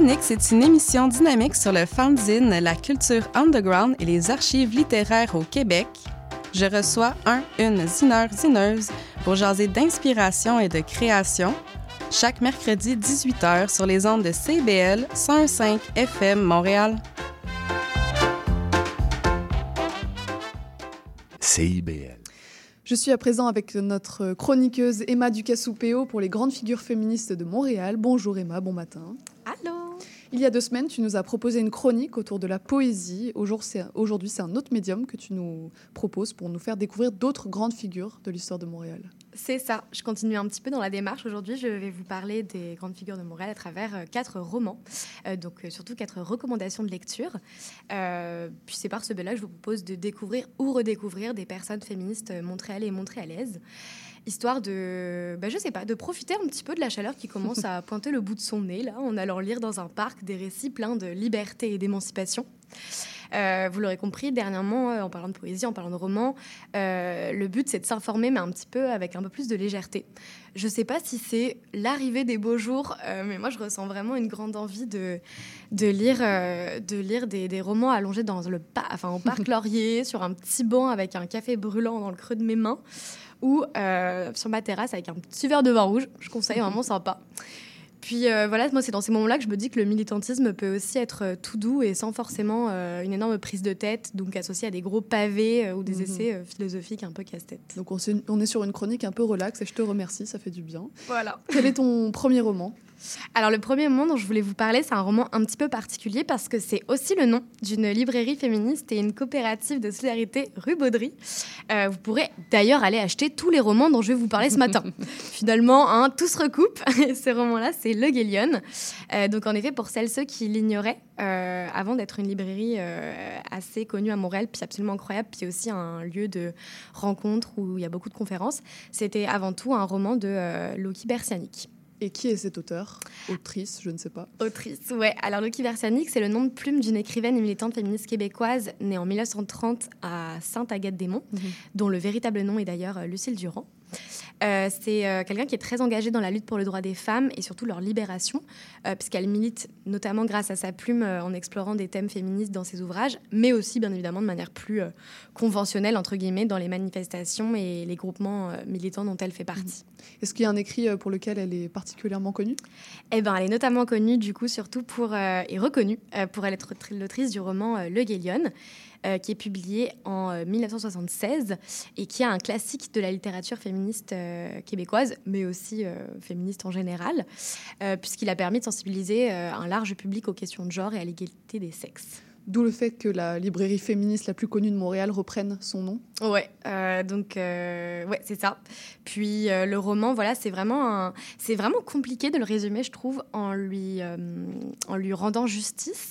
[SPEAKER 10] Tonic, c'est une émission dynamique sur le fanzine, la culture underground et les archives littéraires au Québec. Je reçois un, une zineur, zineuse pour jaser d'inspiration et de création. Chaque mercredi 18h sur les ondes de CBL 105 FM Montréal.
[SPEAKER 4] CIBL.
[SPEAKER 5] Je suis à présent avec notre chroniqueuse Emma Ducassou-Péo pour les grandes figures féministes de Montréal. Bonjour Emma, bon matin. Il y a deux semaines, tu nous as proposé une chronique autour de la poésie. Aujourd'hui, c'est un autre médium que tu nous proposes pour nous faire découvrir d'autres grandes figures de l'histoire de Montréal.
[SPEAKER 11] C'est ça, je continue un petit peu dans la démarche. Aujourd'hui, je vais vous parler des grandes figures de Montréal à travers euh, quatre romans, euh, donc euh, surtout quatre recommandations de lecture. Puis c'est par ce biais-là que je vous propose de découvrir ou redécouvrir des personnes féministes montréalais et montréalaises, histoire de, bah, je sais pas, de profiter un petit peu de la chaleur qui commence à pointer le bout de son nez, là, en allant lire dans un parc des récits pleins de liberté et d'émancipation. Euh, vous l'aurez compris, dernièrement, euh, en parlant de poésie, en parlant de romans, euh, le but c'est de s'informer, mais un petit peu avec un peu plus de légèreté. Je ne sais pas si c'est l'arrivée des beaux jours, mais moi je ressens vraiment une grande envie de, de lire, de lire des, des romans allongés dans le enfin, au parc Laurier, sur un petit banc avec un café brûlant dans le creux de mes mains, ou euh, sur ma terrasse avec un petit verre de vin rouge. Je conseille, vraiment sympa. Puis euh, voilà, moi, c'est dans ces moments-là que je me dis que le militantisme peut aussi être euh, tout doux et sans forcément euh, une énorme prise de tête, donc associé à des gros pavés euh, ou des
[SPEAKER 5] Mhm.
[SPEAKER 11] essais philosophiques un peu casse-tête.
[SPEAKER 5] Donc on, on est sur une chronique un peu relax et je te remercie, ça fait du bien.
[SPEAKER 11] Voilà.
[SPEAKER 5] Quel est ton premier roman?
[SPEAKER 11] Alors, le premier roman dont je voulais vous parler, c'est un roman un petit peu particulier parce que c'est aussi le nom d'une librairie féministe et une coopérative de solidarité rue Baudry. Euh, vous pourrez d'ailleurs aller acheter tous les romans dont je vais vous parler ce matin. Finalement, hein, tout se recoupe. Et ce roman-là, c'est Le Guélion. Euh, donc, en effet, pour celles ceux qui l'ignoraient, euh, avant d'être une librairie assez connue à Montréal, puis absolument incroyable, puis aussi un lieu de rencontre où il y a beaucoup de conférences, c'était avant tout un roman de Loki Bersianic.
[SPEAKER 5] Et qui est cet auteur? Autrice, je ne sais pas.
[SPEAKER 11] Autrice, ouais. Alors, Loki Versianic, c'est le nom de plume d'une écrivaine et militante féministe québécoise née en 1930 à Sainte-Agathe-des-Monts,
[SPEAKER 5] Mhm.
[SPEAKER 11] dont le véritable nom est d'ailleurs Lucille Durand. Euh, c'est euh, quelqu'un qui est très engagé dans la lutte pour le droit des femmes et surtout leur libération, euh, puisqu'elle milite notamment grâce à sa plume en explorant des thèmes féministes dans ses ouvrages, mais aussi bien évidemment de manière plus conventionnelle, entre guillemets, dans les manifestations et les groupements militants dont elle fait partie.
[SPEAKER 5] Est-ce qu'il y a un écrit pour lequel elle est particulièrement connue?
[SPEAKER 11] Eh ben, elle est notamment connue, du coup, surtout pour, et reconnue pour être tr- l'autrice du roman Le Guélion, euh, qui est publié en euh, 1976 et qui est un classique de la littérature féministe euh, québécoise, mais aussi euh, féministe en général, euh, puisqu'il a permis de sensibiliser euh, un large public aux questions de genre et à l'égalité des sexes.
[SPEAKER 5] D'où le fait que la librairie féministe la plus connue de Montréal reprenne son nom.
[SPEAKER 11] Ouais, euh, donc euh, ouais, c'est ça. Puis euh, le roman, voilà, c'est vraiment c'est vraiment compliqué de le résumer, je trouve, en lui en lui rendant justice.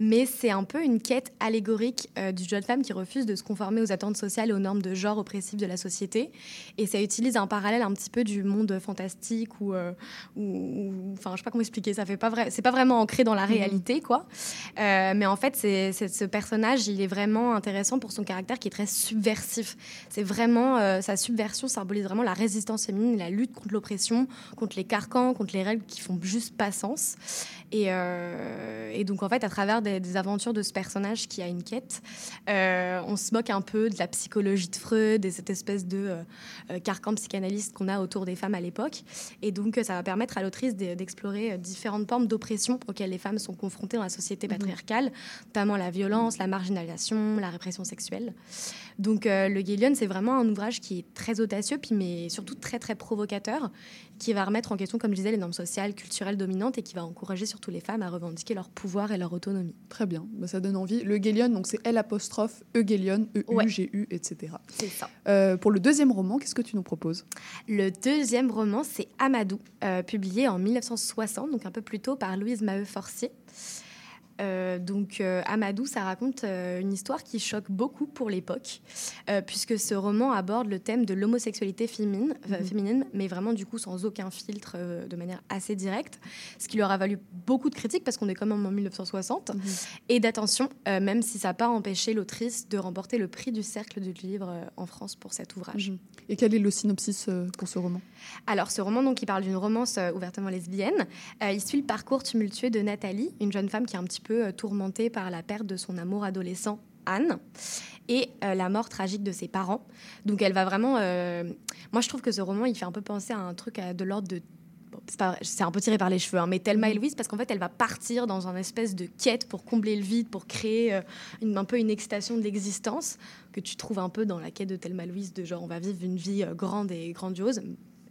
[SPEAKER 11] Mais c'est un peu une quête allégorique d'une jeune femme qui refuse de se conformer aux attentes sociales et aux normes de genre oppressives de la société. Et ça utilise un parallèle un petit peu du monde fantastique ou, ou- enfin, je sais pas comment expliquer. Ça fait pas vrai, c'est pas vraiment ancré dans la réalité, quoi. Mais en fait, c'est, ce personnage, il est vraiment intéressant pour son caractère qui est très subversif. C'est vraiment euh, sa subversion symbolise vraiment la résistance féminine, la lutte contre l'oppression, contre les carcans, contre les règles qui font juste pas sens. Et, euh, et donc en fait, à travers des, des aventures de ce personnage qui a une quête, euh, on se moque un peu de la psychologie de Freud et cette espèce de euh, euh, carcan psychanalyste qu'on a autour des femmes à l'époque. Et donc, ça va permettre à l'autrice de- d'explorer différentes formes d'oppression auxquelles les femmes sont confrontées dans la société patriarcale, notamment la violence, la marginalisation, la répression sexuelle. Donc, Le Guélion, c'est vraiment un ouvrage qui est très audacieux, puis, mais surtout très, très provocateur, qui va remettre en question, comme je disais, les normes sociales, culturelles dominantes et qui va encourager surtout les femmes à revendiquer leur pouvoir et leur autonomie.
[SPEAKER 5] Très bien, bah, ça donne envie. Le Guélion, donc c'est L apostrophe E Guélion, E U. G U, etc.
[SPEAKER 11] C'est ça.
[SPEAKER 5] Euh, pour le deuxième roman, qu'est-ce que tu nous proposes?
[SPEAKER 11] Le deuxième roman, c'est Amadou, euh, publié en 1960, donc un peu plus tôt par Louise Maheu-Forcier. Euh, donc euh, Amadou, ça raconte euh, une histoire qui choque beaucoup pour l'époque, puisque ce roman aborde le thème de l'homosexualité féminine,
[SPEAKER 5] Mhm.
[SPEAKER 11] féminine, mais vraiment du coup sans aucun filtre, de manière assez directe, ce qui leur a valu beaucoup de critiques parce qu'on est quand même en 1960, et d'attention, même si ça n'a pas empêché l'autrice de remporter le prix du Cercle du Livre en France pour cet ouvrage.
[SPEAKER 5] Mhm. Et quel est le synopsis pour ce roman?
[SPEAKER 11] Alors, ce roman, donc, il parle d'une romance ouvertement lesbienne. Il suit le parcours tumultueux de Nathalie, une jeune femme qui est un petit peu euh, tourmentée par la perte de son amour adolescent, Anne, et euh, la mort tragique de ses parents. Donc, elle va vraiment. euh, Moi, je trouve que ce roman, il fait un peu penser à un truc de l'ordre de. c'est un peu tiré par les cheveux, hein, mais Thelma et Louise, parce qu'en fait, elle va partir dans un espèce de quête pour combler le vide, pour créer euh, une- un peu une excitation de l'existence que tu trouves un peu dans la quête de Thelma et Louise, de genre on va vivre une vie euh, grande et grandiose,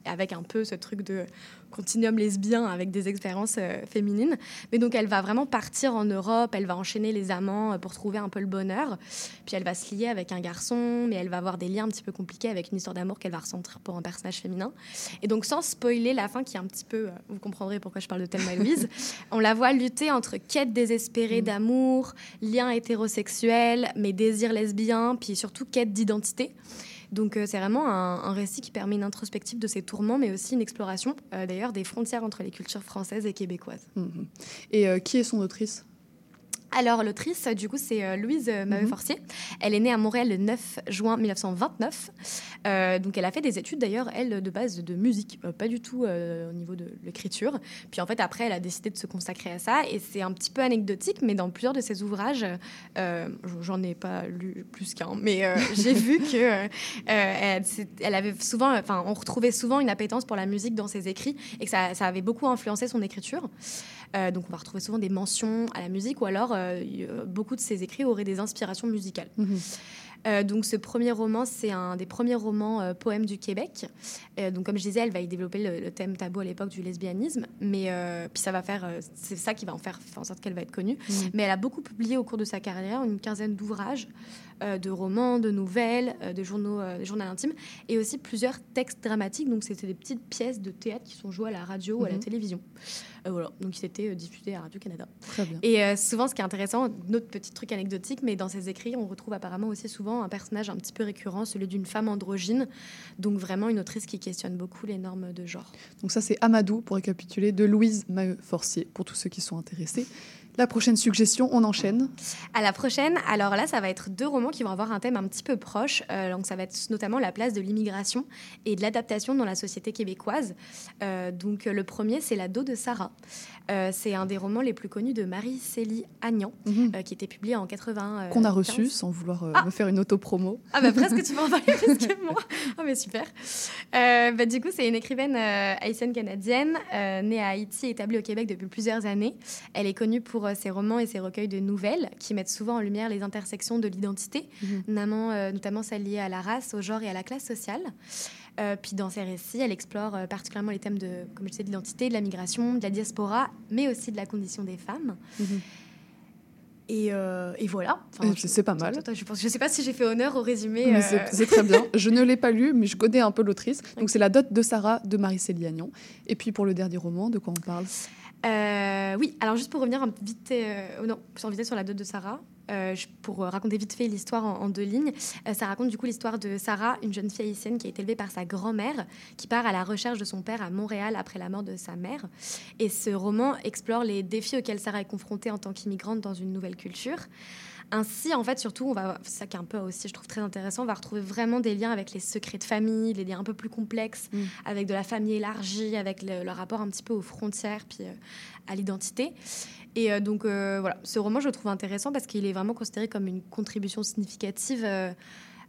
[SPEAKER 11] avec un peu ce truc de continuum lesbien avec des expériences euh, féminines. Mais donc elle va vraiment partir en Europe, elle va enchaîner les amants euh, pour trouver un peu le bonheur. Puis elle va se lier avec un garçon, mais elle va avoir des liens un petit peu compliqués avec une histoire d'amour qu'elle va ressentir pour un personnage féminin. Et donc sans spoiler la fin qui est un petit peu, euh, vous comprendrez pourquoi je parle de Thelma et Louise, on la voit lutter entre quête désespérée d'amour, lien hétérosexuel, mais désir lesbien, puis surtout quête d'identité. Donc euh, c'est vraiment un, récit qui permet une introspective de ses tourments, mais aussi une exploration euh, d'ailleurs des frontières entre les cultures françaises et québécoises.
[SPEAKER 5] Mhm. Et euh, qui est son autrice?
[SPEAKER 11] Alors, l'autrice, du coup, c'est euh, Louise euh, Maheu-Forcier. Elle est née à Montréal le 9 juin 1929. Euh, donc, elle a fait des études, d'ailleurs, elle, de base de musique, euh, pas du tout euh, au niveau de l'écriture. Puis, en fait, après, elle a décidé de se consacrer à ça. Et c'est un petit peu anecdotique, mais dans plusieurs de ses ouvrages, j'en ai pas lu plus qu'un, mais j'ai vu que elle, avait souvent, enfin, on retrouvait souvent une appétence pour la musique dans ses écrits et que ça, ça avait beaucoup influencé son écriture. Euh, donc, on va retrouver souvent des mentions à la musique ou alors euh, euh, beaucoup de ses écrits auraient des inspirations musicales.
[SPEAKER 5] Mhm.
[SPEAKER 11] Euh, donc, ce premier roman, c'est un des premiers romans euh, poèmes du Québec. Euh, donc, comme je disais, elle va y développer le, le thème tabou à l'époque du lesbianisme, mais puis ça va faire, c'est ça qui va en faire, faire en sorte qu'elle va être connue.
[SPEAKER 5] Mhm.
[SPEAKER 11] Mais elle a beaucoup publié au cours de sa carrière, une quinzaine d'ouvrages, de romans, de nouvelles, euh, de journaux, euh, des journaux intimes, et aussi plusieurs textes dramatiques. Donc, c'était des petites pièces de théâtre qui sont jouées à la radio ou à la
[SPEAKER 5] Mhm.
[SPEAKER 11] télévision. Euh, voilà, donc c'était euh, diffusé à Radio-Canada.
[SPEAKER 5] Très bien.
[SPEAKER 11] Et euh, souvent, ce qui est intéressant, notre petit truc anecdotique, mais dans ses écrits, on retrouve apparemment aussi souvent un personnage un petit peu récurrent, celui d'une femme androgyne. Donc vraiment une autrice qui questionne beaucoup les normes de genre.
[SPEAKER 5] Donc ça, c'est Amadou, pour récapituler, de Louise Maheu-Forcier, pour tous ceux qui sont intéressés. La prochaine suggestion, on enchaîne.
[SPEAKER 11] À la prochaine, alors là, ça va être deux romans qui vont avoir un thème un petit peu proche. Euh, donc ça va être notamment la place de l'immigration et de l'adaptation dans la société québécoise. Euh, donc le premier, c'est La dos de Sarah. Euh, c'est un des romans les plus connus de Marie-Célie Agnan,
[SPEAKER 5] Mhm.
[SPEAKER 11] euh, qui était publié en 80.
[SPEAKER 5] Qu'on a reçu, sans vouloir euh, me faire une auto-promo.
[SPEAKER 11] Ah bah presque tu peux en parler plus que moi. Oh mais super. Bah, du coup c'est une écrivaine haïtienne-canadienne née à Haïti, établie au Québec depuis plusieurs années. Elle est connue pour ses romans et ses recueils de nouvelles qui mettent souvent en lumière les intersections de l'identité,
[SPEAKER 5] Mhm.
[SPEAKER 11] notamment, notamment celles liées à la race, au genre et à la classe sociale. Euh, puis dans ses récits, elle explore euh, particulièrement les thèmes de, comme je disais, de l'identité, de la migration, de la diaspora, mais aussi de la condition des femmes.
[SPEAKER 5] Mhm.
[SPEAKER 11] Et, euh, et voilà. Enfin,
[SPEAKER 5] c'est pas mal.
[SPEAKER 11] Je pense, je sais pas si j'ai fait honneur au résumé.
[SPEAKER 5] C'est- très bien. Je ne l'ai pas lu, mais je connais un peu l'autrice. Donc c'est La dot de Sarah de Marie-Célie Agnon. Et puis pour le dernier roman, de quoi on parle?
[SPEAKER 11] Oui, alors juste pour revenir un peu vite, oh non, sans vite sur la dot de Sarah, euh, pour euh, raconter vite fait l'histoire en, deux lignes, euh, ça raconte du coup l'histoire de Sarah, une jeune fille haïtienne qui été élevée par sa grand-mère, qui part à la recherche de son père à Montréal après la mort de sa mère. Et ce roman explore les défis auxquels Sarah est confrontée en tant qu'immigrante dans une nouvelle culture. Ainsi, en fait, surtout, on va, c'est ça qui est un peu aussi, je trouve très intéressant, on va retrouver vraiment des liens avec les secrets de famille, les liens un peu plus complexes,
[SPEAKER 5] Mm.
[SPEAKER 11] avec de la famille élargie, avec le, le rapport un petit peu aux frontières, puis euh, à l'identité. Et euh, donc, euh, voilà, ce roman, je le trouve intéressant parce qu'il est vraiment considéré comme une contribution significative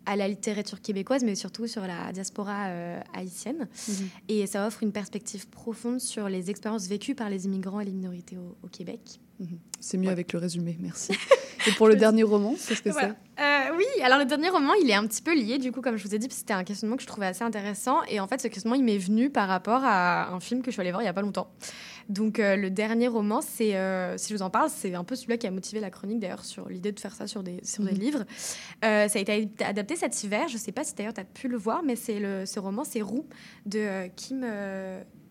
[SPEAKER 11] à la littérature québécoise, mais surtout sur la diaspora euh, haïtienne.
[SPEAKER 5] Mhm.
[SPEAKER 11] Et ça offre une perspective profonde sur les expériences vécues par les immigrants et les minorités au, au Québec.
[SPEAKER 5] Mhm. C'est mieux avec le résumé, merci. Et pour le dernier roman, qu'est-ce que
[SPEAKER 11] Voilà. Euh, oui, alors le dernier roman, il est un petit peu lié, du coup, comme je vous ai dit, c'était un questionnement que je trouvais assez intéressant. Et en fait, ce questionnement, il m'est venu par rapport à un film que je suis allée voir il y a pas longtemps. Donc, euh, le dernier roman, c'est, euh, si je vous en parle, c'est un peu celui-là qui a motivé la chronique, d'ailleurs, sur l'idée de faire ça sur des, sur des
[SPEAKER 5] Mhm.
[SPEAKER 11] livres. Ça a été adapté cet hiver. Je sais pas si d'ailleurs tu as pu le voir, mais c'est le, ce roman, c'est Roux, de Kim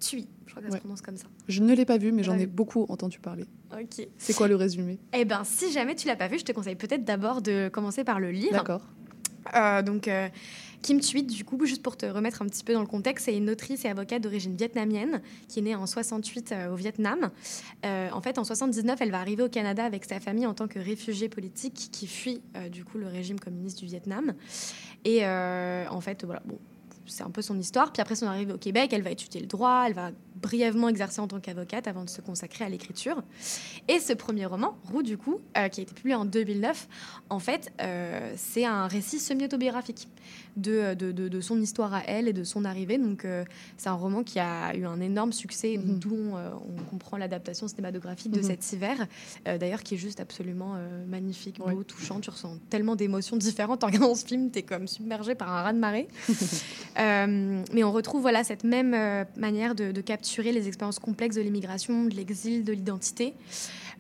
[SPEAKER 11] Thuy. Je crois que ça
[SPEAKER 5] Ouais.
[SPEAKER 11] se prononce comme ça.
[SPEAKER 5] Je ne l'ai pas vu, mais j'en ai beaucoup entendu parler.
[SPEAKER 11] Ok.
[SPEAKER 5] C'est quoi le résumé?
[SPEAKER 11] Eh ben, si jamais tu l'as pas vu, je te conseille peut-être d'abord de commencer par le lire.
[SPEAKER 5] D'accord.
[SPEAKER 11] Euh, donc, euh, Kim Thuy, du coup, juste pour te remettre un petit peu dans le contexte, c'est une autrice et avocate d'origine vietnamienne qui est née en 68 euh, au Vietnam. En fait, en 79, elle va arriver au Canada avec sa famille en tant que réfugiée politique qui fuit du coup le régime communiste du Vietnam. Et en fait, voilà, bon, c'est un peu son histoire. Puis après son arrivée au Québec, elle va étudier le droit, elle va brièvement exercer en tant qu'avocate avant de se consacrer à l'écriture. Et ce premier roman, Roux, du coup, euh, qui a été publié en 2009, en fait, euh, c'est un récit semi-autobiographique de, de, de- de son histoire à elle et de son arrivée. Donc, euh, c'est un roman qui a eu un énorme succès, d'où euh, on comprend l'adaptation cinématographique de
[SPEAKER 5] Mhm.
[SPEAKER 11] cet hiver, euh, d'ailleurs, qui est juste absolument euh, magnifique, beau,
[SPEAKER 5] Ouais.
[SPEAKER 11] touchant. Tu ressens tellement d'émotions différentes en regardant ce film, tu es comme submergé par un raz-de-marée. Euh, mais on retrouve voilà, cette même euh, manière de, de capturer les expériences complexes de l'immigration, de l'exil, de l'identité.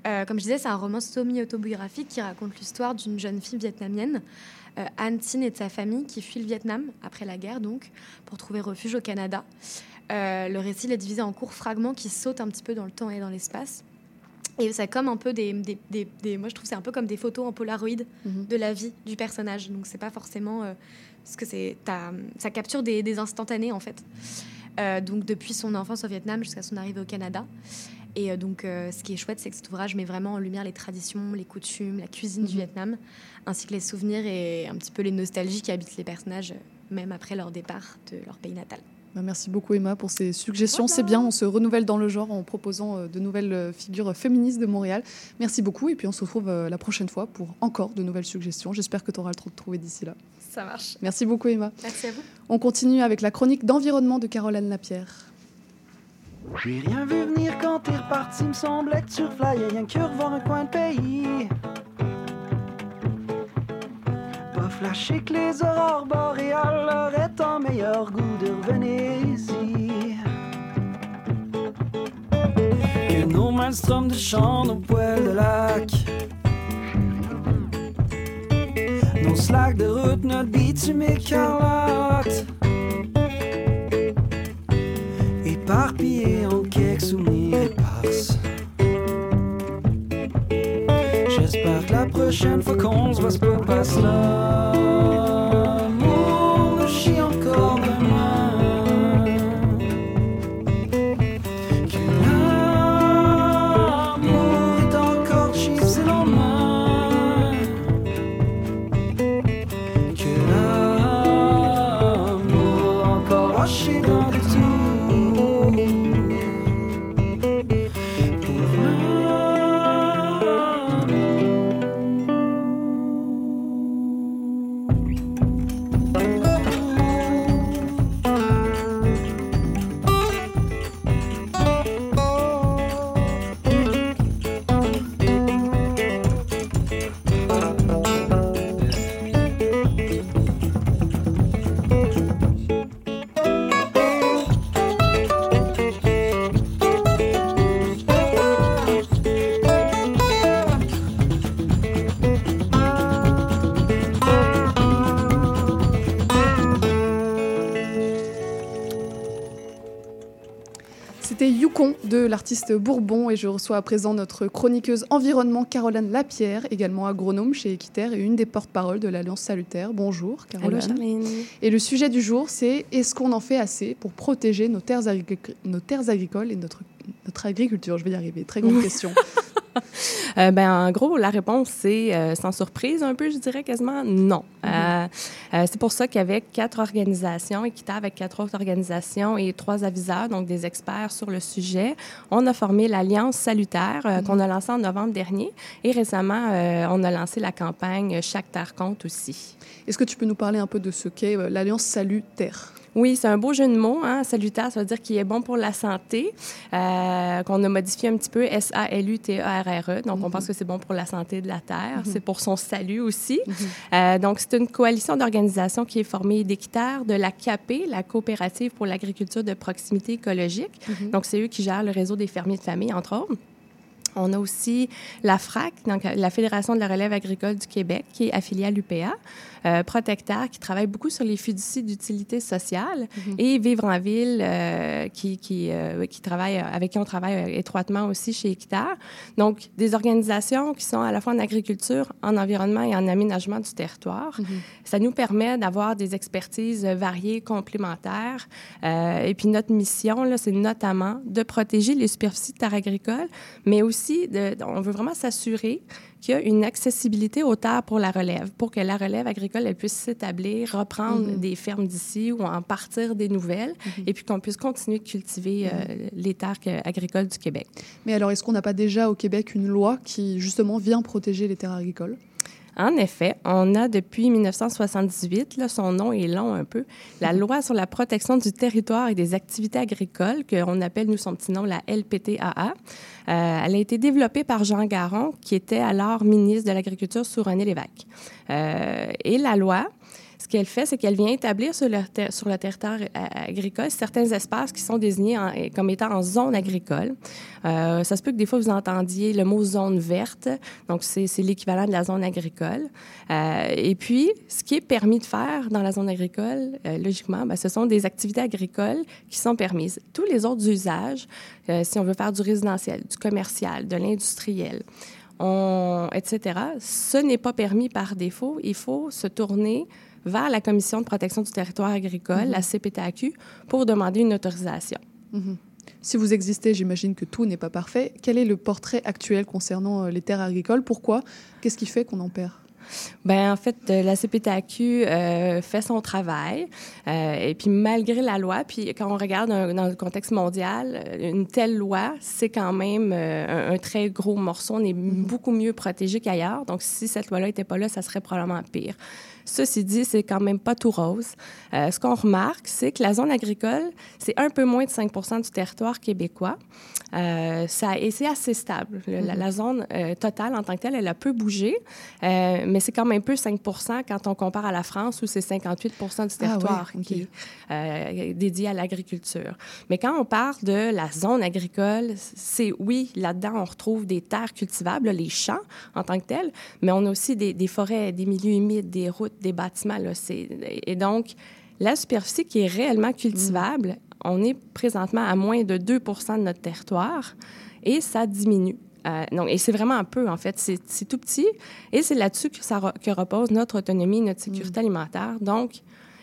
[SPEAKER 11] Euh, comme je disais, c'est un roman semi-autobiographique qui raconte l'histoire d'une jeune fille vietnamienne, euh, Anne Tin et de sa famille, qui fuit le Vietnam après la guerre, donc, pour trouver refuge au Canada. Euh, le récit est divisé en courts fragments qui sautent un petit peu dans le temps et dans l'espace. Et c'est comme un peu des, des- des- des- Moi, je trouve que c'est un peu comme des photos en polaroid
[SPEAKER 5] Mhm.
[SPEAKER 11] de la vie du personnage. Donc, c'est pas forcément. euh, parce que c'est. Ça capture des instantanés, en fait. Euh, donc, depuis son enfance au Vietnam jusqu'à son arrivée au Canada. Et euh, donc, euh, ce qui est chouette, c'est que cet ouvrage met vraiment en lumière les traditions, les coutumes, la cuisine du
[SPEAKER 5] Mhm.
[SPEAKER 11] Vietnam, ainsi que les souvenirs et un petit peu les nostalgies qui habitent les personnages, même après leur départ de leur pays natal.
[SPEAKER 5] Bah, merci beaucoup Emma pour ces suggestions. C'est bien, on se renouvelle dans le genre en proposant de nouvelles figures féministes de Montréal. Merci beaucoup et puis on se retrouve la prochaine fois pour encore de nouvelles suggestions. J'espère que tu auras le temps de trouver d'ici là.
[SPEAKER 11] Ça marche.
[SPEAKER 5] Merci beaucoup Emma.
[SPEAKER 11] Merci à vous.
[SPEAKER 5] On continue avec la chronique d'environnement de Caroline Lapierre.
[SPEAKER 7] J'ai rien vu venir quand t'es reparti, me semblait que tu reflyais rien que revoir un coin de pays. Pas flashé que les aurores boréales auraient un meilleur goût de revenir ici. Que nos maelstrom de champs, nos poêles de lac. Nos slacks de route, notre bitume écarlate. éparpillé en quelques souvenirs éparses. J'espère que la prochaine fois qu'on se voit, c'est pas là.
[SPEAKER 5] L'artiste Bourbon et je reçois à présent notre chroniqueuse environnement Caroline Lapierre, également agronome chez Équiterre et une des porte-paroles de l'Alliance Salutaire. Bonjour Caroline.
[SPEAKER 12] Allô.
[SPEAKER 5] Et le sujet du jour, c'est est-ce qu'on en fait assez pour protéger nos terres, agri- nos terres agricoles et notre, notre agriculture? Je vais y arriver. Très grande question.
[SPEAKER 12] Euh, ben, en gros, la réponse, c'est euh, sans surprise un peu, je dirais quasiment non. Euh, euh, c'est pour ça qu'avec quatre organisations, Equita avec quatre autres organisations et trois aviseurs, donc des experts sur le sujet, on a formé l'Alliance salutaire euh, qu'on a lancée en novembre dernier. Et récemment, on a lancé la campagne Chaque terre compte aussi.
[SPEAKER 5] Est-ce que tu peux nous parler un peu de ce qu'est l'Alliance Salutaire?
[SPEAKER 12] Oui, c'est un beau jeu de mots. Hein? Salutaire, ça veut dire qu'il est bon pour la santé, euh, qu'on a modifié un petit peu S-A-L-U-T-E-R-R-E. E. Donc, on pense que c'est bon pour la santé de la Terre.
[SPEAKER 5] Mhm.
[SPEAKER 12] C'est pour son salut aussi. Euh, donc, c'est une coalition d'organisations qui est formée d'équitaires de la CAP, la Coopérative pour l'agriculture de proximité écologique.
[SPEAKER 5] Mhm.
[SPEAKER 12] Donc, c'est eux qui gèrent le réseau des fermiers de famille, entre autres. On a aussi la FRAC, donc la Fédération de la relève agricole du Québec, qui est affiliée à l'UPA, euh, Protecteur, qui travaille beaucoup sur les fiducies d'utilité sociale,
[SPEAKER 5] Mhm.
[SPEAKER 12] et Vivre en ville, euh, qui, qui, euh, qui travaille, avec qui on travaille euh, étroitement aussi chez Équiterre. Donc, des organisations qui sont à la fois en agriculture, en environnement et en aménagement du territoire.
[SPEAKER 5] Mhm.
[SPEAKER 12] Ça nous permet d'avoir des expertises variées, complémentaires. Euh, et puis notre mission, c'est notamment de protéger les superficies de terres agricoles, mais aussi, de, on veut vraiment s'assurer qu'il y a une accessibilité aux terres pour la relève, pour que la relève agricole elle puisse s'établir, reprendre
[SPEAKER 5] Mhm.
[SPEAKER 12] des fermes d'ici ou en partir des nouvelles,
[SPEAKER 5] Mhm.
[SPEAKER 12] et puis qu'on puisse continuer de cultiver euh, les terres que- agricoles du Québec.
[SPEAKER 5] Mais alors, est-ce qu'on n'a pas déjà au Québec une loi qui, justement, vient protéger les terres agricoles?
[SPEAKER 12] En effet, on a depuis 1978, là, son nom est long un peu, la loi sur la protection du territoire et des activités agricoles, qu'on appelle, nous, son petit nom, la LPTAA. Euh, elle a été développée par Jean Garon, qui était alors ministre de l'Agriculture sous René Lévesque. Euh, et la loi, ce qu'elle fait, c'est qu'elle vient établir sur le, ter- sur le territoire euh, agricole certains espaces qui sont désignés en- comme étant en zone agricole. Euh, ça se peut que des fois, vous entendiez le mot zone verte, donc c'est l'équivalent de la zone agricole. Euh, et puis, ce qui est permis de faire dans la zone agricole, euh, logiquement, ben, ce sont des activités agricoles qui sont permises. Tous les autres usages, euh, si on veut faire du résidentiel, du commercial, de l'industriel, etc., ce n'est pas permis par défaut. Il faut se tourner vers la Commission de protection du territoire agricole,
[SPEAKER 5] Mhm.
[SPEAKER 12] la CPTAQ, pour demander une autorisation.
[SPEAKER 5] Mhm. Si vous existez, j'imagine que tout n'est pas parfait. Quel est le portrait actuel concernant euh, les terres agricoles? Pourquoi? Qu'est-ce qui fait qu'on en perd?
[SPEAKER 12] Ben en fait, euh, la CPTAQ euh, fait son travail. Euh, et puis, malgré la loi, puis quand on regarde dans le contexte mondial, une telle loi, c'est quand même un, très gros morceau. On est mm-hmm. beaucoup mieux protégé qu'ailleurs. Donc, si cette loi-là n'était pas là, ça serait probablement pire. Ceci dit, c'est quand même pas tout rose. ce qu'on remarque, c'est que la zone agricole, c'est un peu moins de 5% du territoire québécois. ça, et c'est assez stable. la, mm-hmm. zone totale en tant que telle, elle a peu bougé mais c'est quand même peu 5% quand on compare à la France où c'est 58% du ah territoire qui est euh, dédié à l'agriculture. Mais quand on parle de la zone agricole, c'est oui, là-dedans, on retrouve des terres cultivables, les champs en tant que tels, mais on a aussi des, des forêts, des milieux humides, des routes, des bâtiments. Là, et donc, la superficie qui est réellement cultivable, on est présentement à moins de 2 de notre territoire et ça diminue. Euh, et c'est vraiment un peu, en fait. C'est tout petit. Et c'est là-dessus que, ça, que repose notre autonomie, notre sécurité mm. alimentaire. Donc,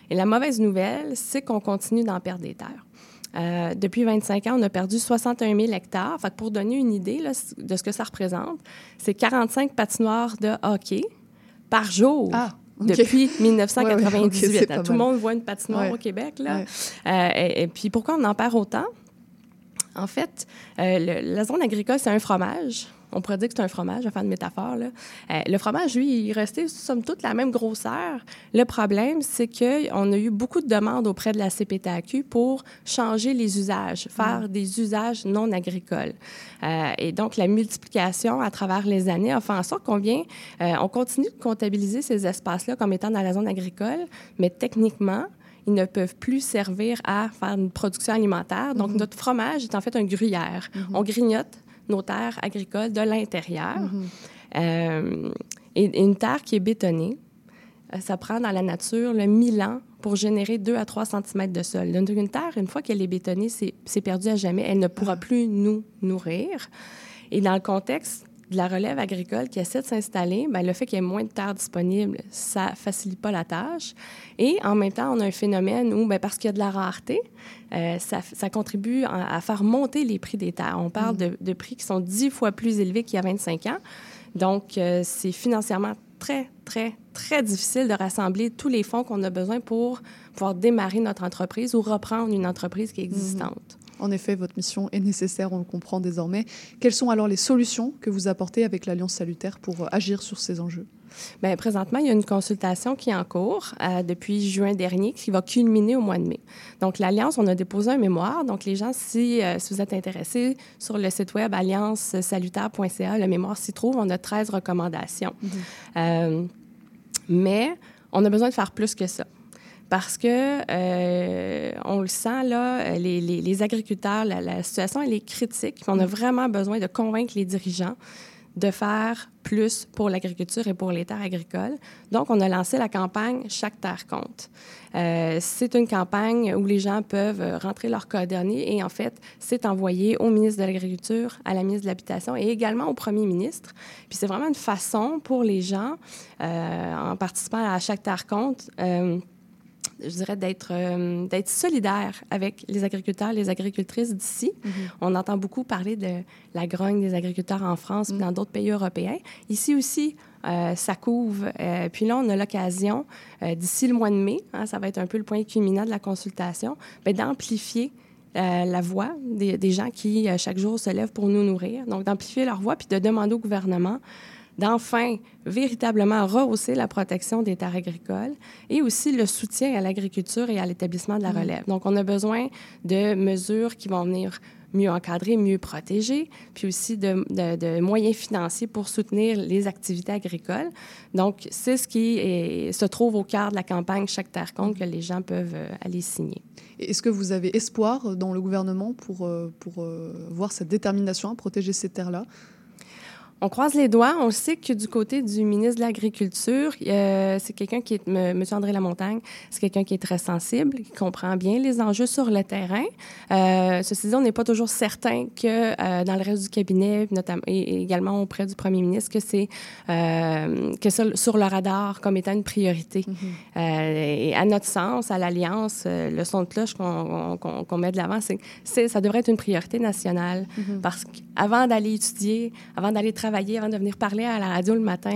[SPEAKER 12] et la mauvaise nouvelle, c'est qu'on continue d'en perdre des terres. Euh, depuis 25 ans, on a perdu 61 000 hectares. Fait pour donner une idée de ce que ça représente, c'est 45 patinoires de hockey par jour. Ah, Depuis 1998. Tout le monde voit une patinoire au Québec. Là. Euh, et, puis pourquoi on en perd autant? En fait, euh, la zone agricole, c'est un fromage. On pourrait dire que c'est un fromage, à faire une métaphore. Là. Euh, le fromage, lui, il restait, somme toute, la même grosseur. Le problème, c'est qu'on a eu beaucoup de demandes auprès de la CPTAQ pour changer les usages, faire mm. des usages non agricoles. Euh, et donc, la multiplication à travers les années a fait en sorte qu'on vient, on continue de comptabiliser ces espaces-là comme étant dans la zone agricole, mais techniquement, ils ne peuvent plus servir à faire une production alimentaire. Donc, mhm. notre fromage est en fait un gruyère. Mhm. On grignote nos terres agricoles de l'intérieur. Mhm. Euh, et, une terre qui est bétonnée, euh, ça prend dans la nature le 1000 ans pour générer 2 à 3 cm de sol. Donc, une terre, une fois qu'elle est bétonnée, c'est perdu à jamais. Elle ne pourra ah. plus nous nourrir. Et dans le contexte de la relève agricole qui essaie de s'installer, bien, le fait qu'il y ait moins de terre disponible, ça facilite pas la tâche. Et en même temps, on a un phénomène où, bien, parce qu'il y a de la rareté, euh, ça, ça, contribue à, faire monter les prix des terres. On parle mm. de, prix qui sont dix fois plus élevés qu'il y a 25 ans. Donc, euh, c'est financièrement très, très, très difficile de rassembler tous les fonds qu'on a besoin pour pouvoir démarrer notre entreprise ou reprendre une entreprise qui est mm-hmm. existante.
[SPEAKER 5] En effet, votre mission est nécessaire, on le comprend désormais. Quelles sont alors les solutions que vous apportez avec l'Alliance salutaire pour euh, agir sur ces enjeux?
[SPEAKER 12] Bien, présentement, il y a une consultation qui est en cours euh, depuis juin dernier qui va culminer au mois de mai. Donc, l'Alliance, on a déposé un mémoire. Donc, les gens, si, euh, si vous êtes intéressés, sur le site web alliancesalutaire.ca, le mémoire s'y trouve. On a 13 recommandations. Mm-hmm. mais on a besoin de faire plus que ça parce que euh, on le sent là, les, les, agriculteurs, la, situation elle est critique. On a mm. vraiment besoin de convaincre les dirigeants de faire plus pour l'agriculture et pour les terres agricoles. Donc, on a lancé la campagne Chaque terre compte. Euh, c'est une campagne où les gens peuvent rentrer leurs coordonnées et en fait, c'est envoyé au ministre de l'Agriculture, à la ministre de l'Habitation et également au premier ministre. Puis c'est vraiment une façon pour les gens, euh, en participant à Chaque terre compte, je dirais, d'être euh, d'être solidaire avec les agriculteurs, les agricultrices d'ici. Mm-hmm. On entend beaucoup parler de la grogne des agriculteurs en France et dans d'autres pays européens. Ici aussi, euh, ça couvre. Euh, puis là, on a l'occasion, d'ici le mois de mai, hein, ça va être un peu le point culminant de la consultation, ben, d'amplifier la voix des, des, gens qui, chaque jour, se lèvent pour nous nourrir. Donc, d'amplifier leur voix, puis de demander au gouvernement d'enfin véritablement rehausser la protection des terres agricoles et aussi le soutien à l'agriculture et à l'établissement de la mm. relève. Donc, on a besoin de mesures qui vont venir mieux encadrer, mieux protéger, puis aussi de, de, moyens financiers pour soutenir les activités agricoles. Donc, c'est ce qui se trouve au cœur de la campagne Chaque terre compte que les gens peuvent euh, aller signer.
[SPEAKER 5] Est-ce que vous avez espoir dans le gouvernement pour, euh, pour euh, voir cette détermination à protéger ces terres-là?
[SPEAKER 12] On croise les doigts. On sait que du côté du ministre de l'Agriculture, euh, c'est quelqu'un qui est, M. André Lamontagne, c'est quelqu'un qui est très sensible, qui comprend bien les enjeux sur le terrain. Euh, ceci dit, on n'est pas toujours certain que euh, dans le reste du cabinet, notamment et, également auprès du premier ministre, que c'est que ça, sur le radar comme étant une priorité.
[SPEAKER 5] Mm-hmm.
[SPEAKER 12] Et à notre sens, à l'Alliance, le son de cloche qu'on met de l'avant, c'est ça devrait être une priorité nationale
[SPEAKER 5] Mhm.
[SPEAKER 12] parce qu'avant d'aller étudier, avant d'aller travailler, avant de venir parler à la radio le matin,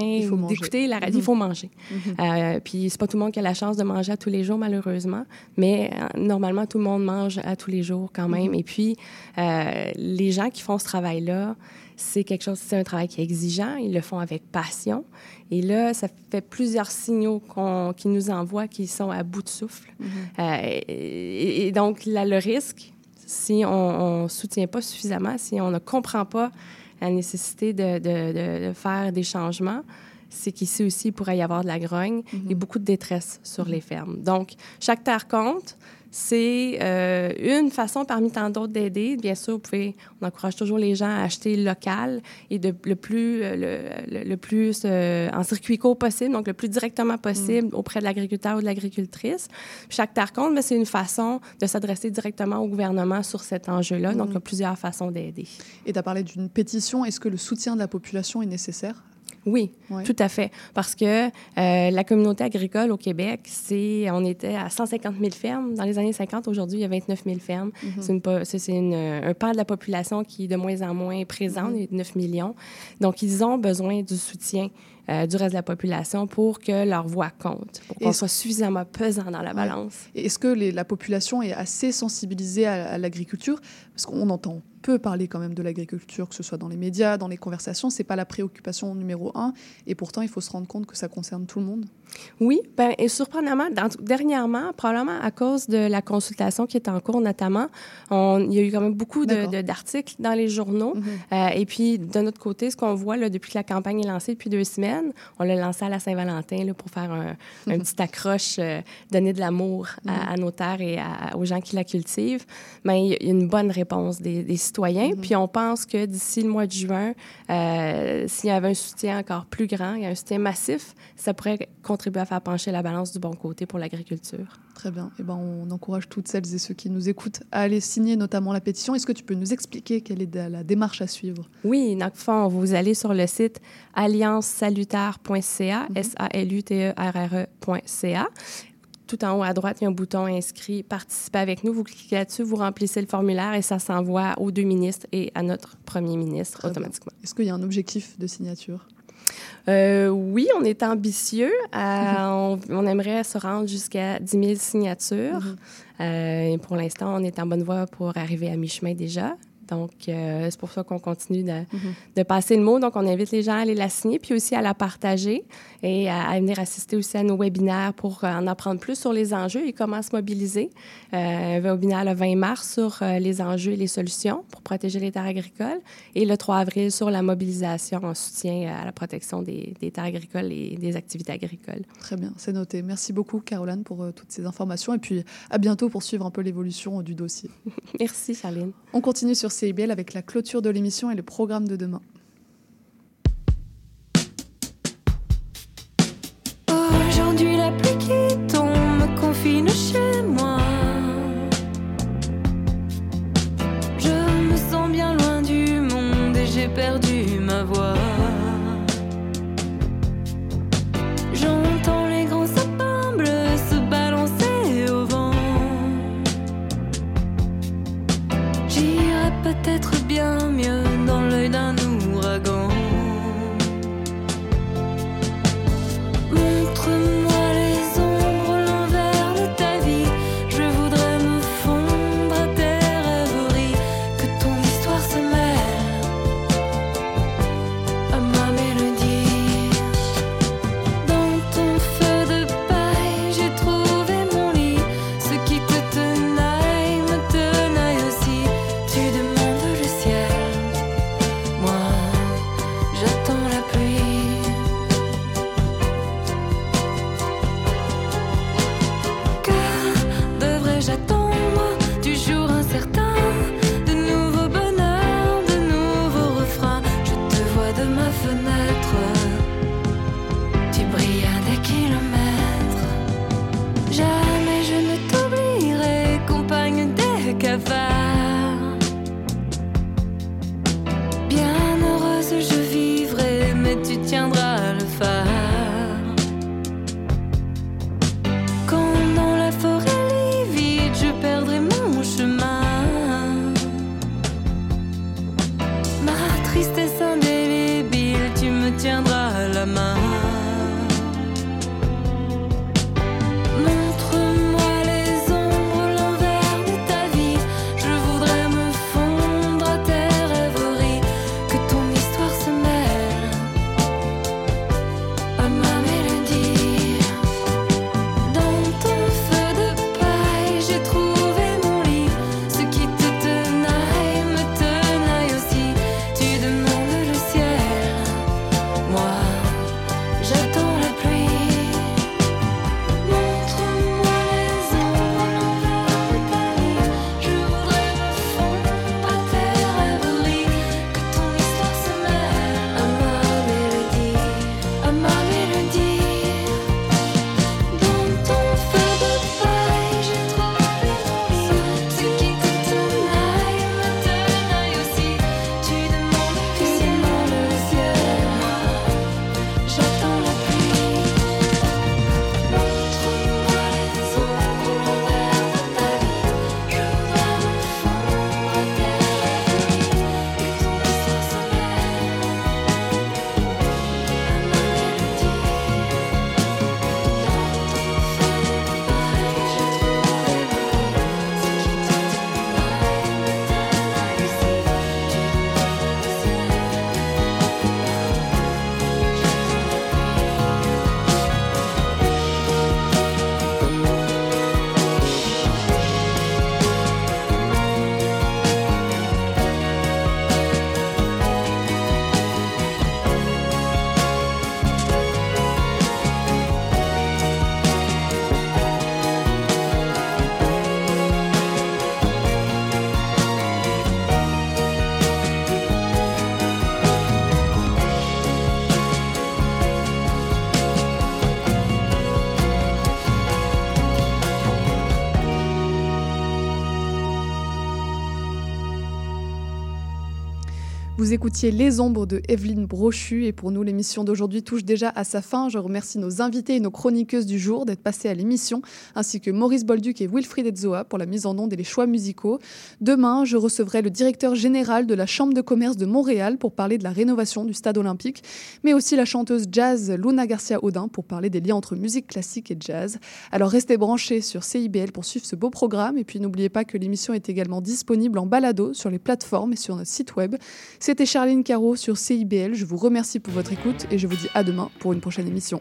[SPEAKER 12] d'écouter la radio,
[SPEAKER 5] Mhm.
[SPEAKER 12] il faut manger.
[SPEAKER 5] Mhm.
[SPEAKER 12] Euh, puis c'est pas tout le monde qui a la chance de manger à tous les jours, malheureusement, mais euh, normalement, tout le monde mange à tous les jours quand même.
[SPEAKER 5] Mhm.
[SPEAKER 12] Et puis, euh, les gens qui font ce travail-là, c'est quelque chose, c'est un travail qui est exigeant, ils le font avec passion. Et là, ça fait plusieurs signaux qu'on, qu'ils nous envoient qui sont à bout de souffle. Euh, et, et donc, là, le risque, si on ne soutient pas suffisamment, si on ne comprend pas la nécessité de, de- de- de faire des changements, c'est qu'ici aussi, il pourrait y avoir de la grogne et beaucoup de détresse sur les fermes. Donc, chaque terre compte. C'est euh, une façon parmi tant d'autres d'aider. Bien sûr, vous pouvez, on encourage toujours les gens à acheter local et de, le plus, euh, le, le- le plus euh, en circuit court possible, donc le plus directement possible auprès de l'agriculteur ou de l'agricultrice. Chaque terre compte, mais c'est une façon de s'adresser directement au gouvernement sur cet enjeu-là. Donc, il y a plusieurs façons d'aider.
[SPEAKER 5] Et tu as parlé d'une pétition. Est-ce que le soutien de la population est nécessaire
[SPEAKER 12] Oui, tout à fait. Parce que euh, la communauté agricole au Québec, c'est, on était à 150 000 fermes dans les années 50. Aujourd'hui, il y a 29 000 fermes.
[SPEAKER 5] Mhm.
[SPEAKER 12] C'est, une- un pan de la population qui est de moins en moins présent,
[SPEAKER 5] Mhm.
[SPEAKER 12] les 9 millions. Donc, ils ont besoin du soutien euh, du reste de la population pour que leur voix compte, pour qu'on soit suffisamment pesant dans la balance.
[SPEAKER 5] Est-ce que les- la population est assez sensibilisée à, à l'agriculture? Parce qu'on entend peu parler quand même de l'agriculture, que ce soit dans les médias, dans les conversations. C'est pas la préoccupation numéro un. Et pourtant, il faut se rendre compte que ça concerne tout le monde.
[SPEAKER 12] Oui, ben, et surprenamment, dans- dernièrement, probablement à cause de la consultation qui est en cours notamment, on- il y a eu quand même beaucoup d'articles dans les journaux.
[SPEAKER 5] Mhm.
[SPEAKER 12] Euh, et puis, de notre côté, ce qu'on voit là, depuis que la campagne est lancée depuis deux semaines, on l'a lancé à la Saint-Valentin pour faire un, un petit accroche, euh, donner de l'amour à, à nos terres et à- aux gens qui la cultivent. Mais il y a une bonne réponse des, des citoyens. Puis on pense que d'ici le mois de juin, euh, s'il y avait un soutien encore plus grand, il y a un soutien massif, ça pourrait contribuer à faire pencher la balance du bon côté pour l'agriculture.
[SPEAKER 5] Très bien. Et ben, on encourage toutes celles et ceux qui nous écoutent à aller signer notamment la pétition. Est-ce que tu peux nous expliquer quelle est la démarche à suivre?
[SPEAKER 12] Oui, dans le fond, vous allez sur le site alliancesalutaire.ca, S-A-L-U-T-E-R-R-E.ca. Tout en haut à droite, il y a un bouton inscrit Participer avec nous. Vous cliquez là-dessus, vous remplissez le formulaire et ça s'envoie aux deux ministres et à notre premier ministre
[SPEAKER 5] Très
[SPEAKER 12] automatiquement.
[SPEAKER 5] Est-ce qu'il y a un objectif de signature?
[SPEAKER 12] Euh, oui, on est ambitieux. Euh, on, on aimerait se rendre jusqu'à 10 000 signatures.
[SPEAKER 5] Mhm.
[SPEAKER 12] Euh, et pour l'instant, on est en bonne voie pour arriver à mi-chemin déjà. Donc, euh, c'est pour ça qu'on continue de,
[SPEAKER 5] Mhm.
[SPEAKER 12] de passer le mot. Donc, on invite les gens à aller la signer, puis aussi à la partager et à, à venir assister aussi à nos webinaires pour euh, en apprendre plus sur les enjeux et comment se mobiliser. Euh, un webinaire le 20 mars sur euh, les enjeux et les solutions pour protéger les terres agricoles et le 3 avril sur la mobilisation en soutien à la protection des, des terres agricoles et des activités agricoles.
[SPEAKER 5] Très bien, c'est noté. Merci beaucoup, Caroline, pour toutes ces informations. Et puis, à bientôt pour suivre un peu l'évolution du dossier.
[SPEAKER 12] Merci, Charline.
[SPEAKER 5] On continue sur CIBL avec la clôture de l'émission et le programme de demain. Vous écoutiez Les Ombres de Evelyne Brochu et pour nous l'émission d'aujourd'hui touche déjà à sa fin. Je remercie nos invités et nos chroniqueuses du jour d'être passés à l'émission ainsi que Maurice Bolduc et Wilfried Etzoa pour la mise en onde et les choix musicaux. Demain, je recevrai le directeur général de la Chambre de commerce de Montréal pour parler de la rénovation du stade olympique, mais aussi la chanteuse jazz Luna Garcia Audin pour parler des liens entre musique classique et jazz. Alors restez branchés sur CIBL pour suivre ce beau programme et puis n'oubliez pas que l'émission est également disponible en balado sur les plateformes et sur notre site web. C'était Charline Caro sur CIBL. Je vous remercie pour votre écoute et je vous dis à demain pour une prochaine émission.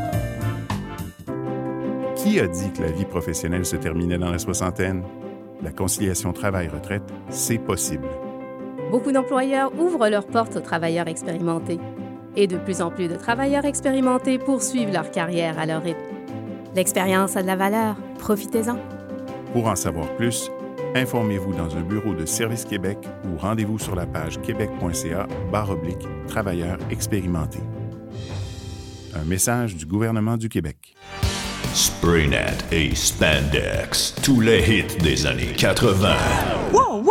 [SPEAKER 13] Qui a dit que la vie professionnelle se terminait dans la soixantaine? La conciliation travail-retraite, c'est possible.
[SPEAKER 14] Beaucoup d'employeurs ouvrent leurs portes aux travailleurs expérimentés. Et de plus en plus de travailleurs expérimentés poursuivent leur carrière à leur rythme. L'expérience a de la valeur. Profitez-en.
[SPEAKER 13] Pour en savoir plus, informez-vous dans un bureau de Service Québec ou rendez-vous sur la page québec.ca oblique travailleurs expérimentés. Un message du gouvernement du Québec.
[SPEAKER 15] Spraynet et Spandex, tous les hits des années 80.
[SPEAKER 16] Wow, wow,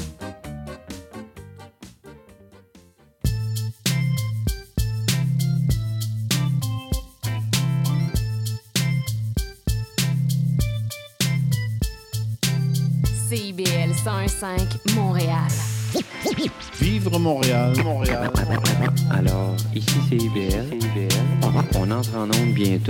[SPEAKER 1] CIBL 101.5 Montréal.
[SPEAKER 17] Vivre Montréal, Montréal.
[SPEAKER 18] Alors, ici c'est IBL. On entre en onde bientôt.